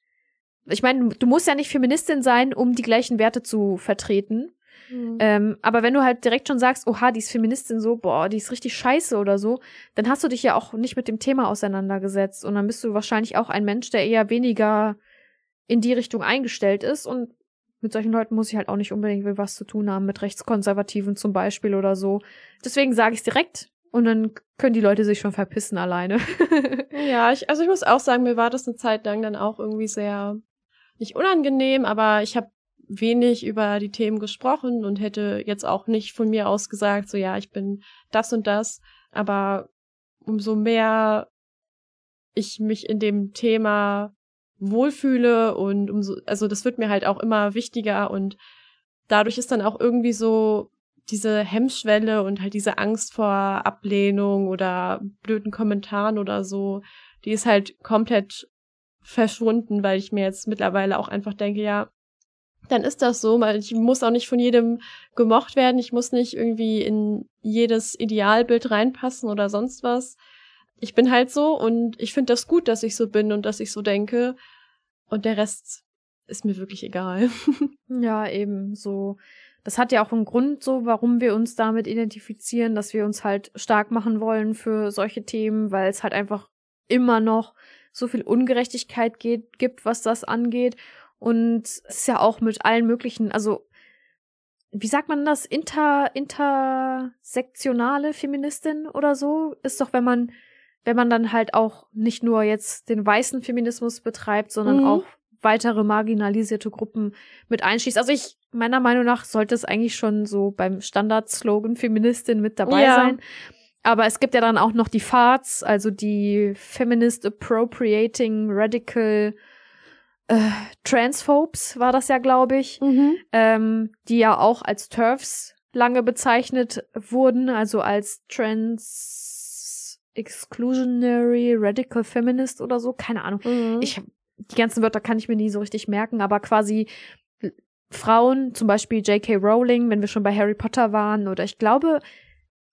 ich meine, du musst ja nicht Feministin sein, um die gleichen Werte zu vertreten. Mhm. Ähm, aber wenn du halt direkt schon sagst, oha, die ist Feministin so, boah, die ist richtig scheiße oder so, dann hast du dich ja auch nicht mit dem Thema auseinandergesetzt. Und dann bist du wahrscheinlich auch ein Mensch, der eher weniger in die Richtung eingestellt ist. Und mit solchen Leuten muss ich halt auch nicht unbedingt was zu tun haben, mit Rechtskonservativen zum Beispiel oder so. Deswegen sage ich es direkt. Und dann können die Leute sich schon verpissen alleine. [laughs] ja, ich, also ich muss auch sagen, mir war das eine Zeit lang dann auch irgendwie sehr nicht unangenehm, aber ich habe wenig über die Themen gesprochen und hätte jetzt auch nicht von mir aus gesagt, so ja, ich bin das und das, aber umso mehr ich mich in dem Thema wohlfühle und umso, also das wird mir halt auch immer wichtiger und dadurch ist dann auch irgendwie so diese Hemmschwelle und halt diese Angst vor Ablehnung oder blöden Kommentaren oder so, die ist halt komplett verschwunden, weil ich mir jetzt mittlerweile auch einfach denke, ja, dann ist das so, weil ich muss auch nicht von jedem gemocht werden, ich muss nicht irgendwie in jedes Idealbild reinpassen oder sonst was. Ich bin halt so und ich finde das gut, dass ich so bin und dass ich so denke und der Rest ist mir wirklich egal. [laughs] ja, eben so. Das hat ja auch einen Grund so, warum wir uns damit identifizieren, dass wir uns halt stark machen wollen für solche Themen, weil es halt einfach immer noch so viel Ungerechtigkeit geht, gibt, was das angeht und es ist ja auch mit allen möglichen, also wie sagt man das? Inter, intersektionale Feministin oder so? Ist doch, wenn man, wenn man dann halt auch nicht nur jetzt den weißen Feminismus betreibt, sondern mhm. auch weitere marginalisierte Gruppen mit einschließt. Also ich, meiner Meinung nach, sollte es eigentlich schon so beim Standard-Slogan Feministin mit dabei ja. sein. Aber es gibt ja dann auch noch die FARTs, also die Feminist Appropriating Radical äh, Transphobes war das ja, glaube ich, mhm. ähm, die ja auch als TERFs lange bezeichnet wurden, also als Trans Exclusionary Radical Feminist oder so, keine Ahnung. Mhm. Ich die ganzen Wörter kann ich mir nie so richtig merken, aber quasi Frauen, zum Beispiel J.K. Rowling, wenn wir schon bei Harry Potter waren, oder ich glaube,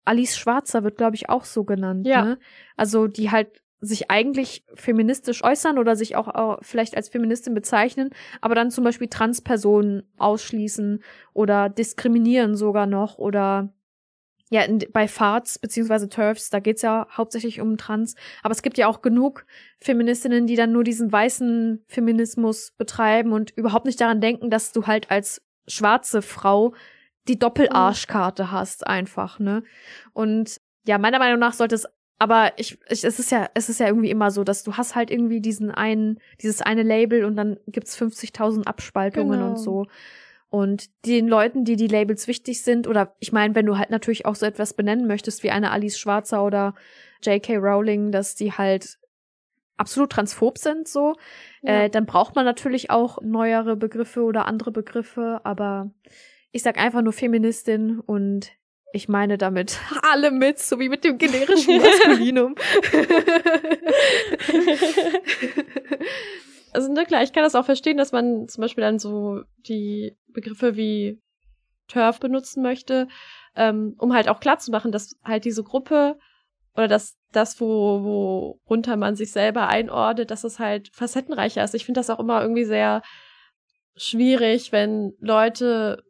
Alice Schwarzer wird, glaube ich, auch so genannt. Ja. Ne? Also die halt sich eigentlich feministisch äußern oder sich auch, auch vielleicht als Feministin bezeichnen, aber dann zum Beispiel Transpersonen ausschließen oder diskriminieren sogar noch oder ja, in, bei Farts beziehungsweise Turfs, da geht's ja hauptsächlich um Trans, aber es gibt ja auch genug Feministinnen, die dann nur diesen weißen Feminismus betreiben und überhaupt nicht daran denken, dass du halt als schwarze Frau die Doppelarschkarte hast, einfach, ne? Und ja, meiner Meinung nach sollte es aber ich, ich, es ist ja, es ist ja irgendwie immer so, dass du hast halt irgendwie diesen einen, dieses eine Label und dann gibt's 50.000 Abspaltungen Genau. und so. Und den Leuten, die die Labels wichtig sind, oder ich meine, wenn du halt natürlich auch so etwas benennen möchtest wie eine Alice Schwarzer oder J.K. Rowling, dass die halt absolut transphob sind, so, Ja. äh, dann braucht man natürlich auch neuere Begriffe oder andere Begriffe, aber ich sag einfach nur Feministin und ich meine damit [laughs] alle mit, so wie mit dem generischen [laughs] Maskulinum. [laughs] Also, na klar, ich kann das auch verstehen, dass man zum Beispiel dann so die Begriffe wie Turf benutzen möchte, ähm, um halt auch klarzumachen, dass halt diese Gruppe oder dass das, wo, worunter man sich selber einordnet, dass es halt facettenreicher ist. Ich finde das auch immer irgendwie sehr schwierig, wenn Leute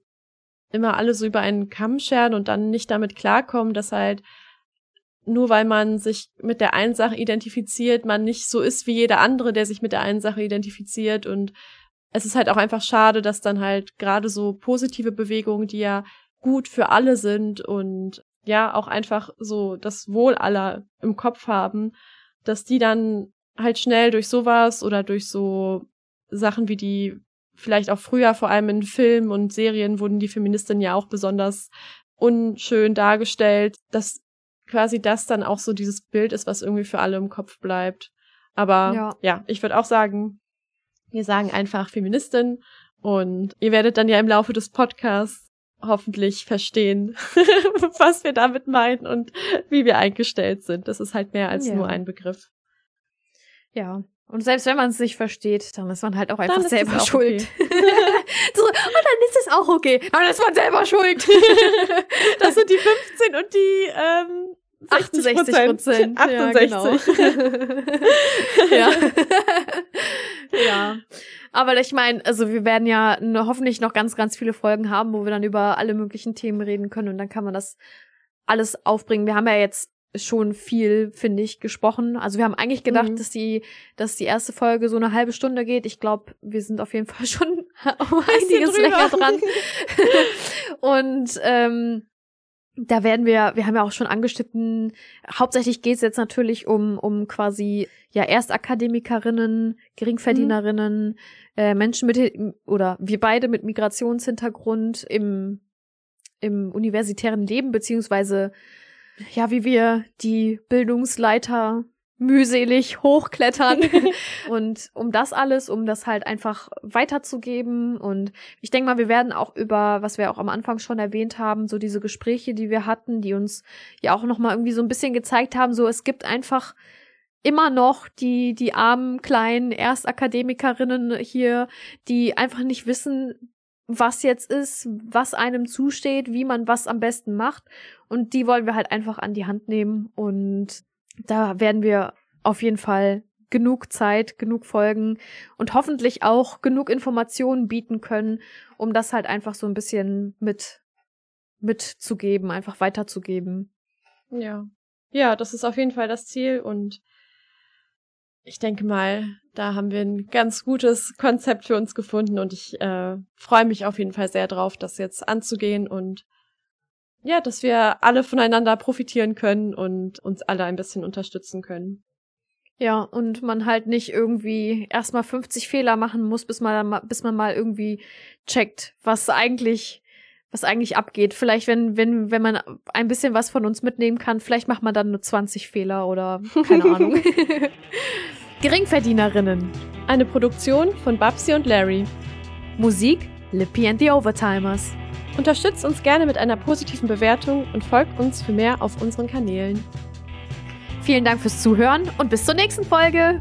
immer alle so über einen Kamm scheren und dann nicht damit klarkommen, dass halt nur weil man sich mit der einen Sache identifiziert, man nicht so ist wie jeder andere, der sich mit der einen Sache identifiziert. Und es ist halt auch einfach schade, dass dann halt gerade so positive Bewegungen, die ja gut für alle sind und ja auch einfach so das Wohl aller im Kopf haben, dass die dann halt schnell durch sowas oder durch so Sachen wie die vielleicht auch früher vor allem in Filmen und Serien wurden die Feministinnen ja auch besonders unschön dargestellt, dass quasi das dann auch so dieses Bild ist, was irgendwie für alle im Kopf bleibt. Aber Ja. ja, ich würde auch sagen, wir sagen einfach Feministin und ihr werdet dann ja im Laufe des Podcasts hoffentlich verstehen, [laughs] was wir damit meinen und wie wir eingestellt sind. Das ist halt mehr als Ja. nur ein Begriff. Ja. Und selbst wenn man es nicht versteht, dann ist man halt auch einfach Dann selber schuld. okay. [laughs] so, und dann ist es auch okay. Aber dann ist man selber schuld. [laughs] Das sind die 15 und die ähm, 60 68 Prozent. 68. Ja, genau. [laughs] ja. ja. Aber ich meine, also wir werden ja hoffentlich noch ganz, ganz viele Folgen haben, wo wir dann über alle möglichen Themen reden können und dann kann man das alles aufbringen. Wir haben ja jetzt schon viel, finde ich, gesprochen. Also wir haben eigentlich gedacht, Mhm. dass die, dass die erste Folge so eine halbe Stunde geht. Ich glaube, wir sind auf jeden Fall [laughs] schon um einiges länger dran. [laughs] und ähm, da werden wir, wir haben ja auch schon angeschnitten, hauptsächlich geht es jetzt natürlich um, um quasi ja Erstakademikerinnen, Geringverdienerinnen, äh, Menschen mit oder wir beide mit Migrationshintergrund im, im universitären Leben, beziehungsweise ja, wie wir die Bildungsleiter mühselig hochklettern. [laughs] und um das alles, um das halt einfach weiterzugeben. Und ich denke mal, wir werden auch über, was wir auch am Anfang schon erwähnt haben, so diese Gespräche, die wir hatten, die uns ja auch nochmal irgendwie so ein bisschen gezeigt haben, so es gibt einfach immer noch die, die armen, kleinen Erstakademikerinnen hier, die einfach nicht wissen, was jetzt ist, was einem zusteht, wie man was am besten macht. Und die wollen wir halt einfach an die Hand nehmen. Und da werden wir auf jeden Fall genug Zeit, genug Folgen und hoffentlich auch genug Informationen bieten können, um das halt einfach so ein bisschen mit mitzugeben, einfach weiterzugeben. Ja. Ja, das ist auf jeden Fall das Ziel und ich denke mal, da haben wir ein ganz gutes Konzept für uns gefunden und ich äh, freue mich auf jeden Fall sehr drauf, das jetzt anzugehen und ja, dass wir alle voneinander profitieren können und uns alle ein bisschen unterstützen können. Ja, und man halt nicht irgendwie erstmal 50 Fehler machen muss, bis man, bis man mal irgendwie checkt, was eigentlich, was eigentlich abgeht. Vielleicht, wenn, wenn, wenn man ein bisschen was von uns mitnehmen kann, vielleicht macht man dann nur 20 Fehler oder keine [laughs] Ahnung. [laughs] Geringverdienerinnen. Eine Produktion von Babsi und Larry. Musik Lippy and the Overtimers. Unterstützt uns gerne mit einer positiven Bewertung und folgt uns für mehr auf unseren Kanälen. Vielen Dank fürs Zuhören und bis zur nächsten Folge.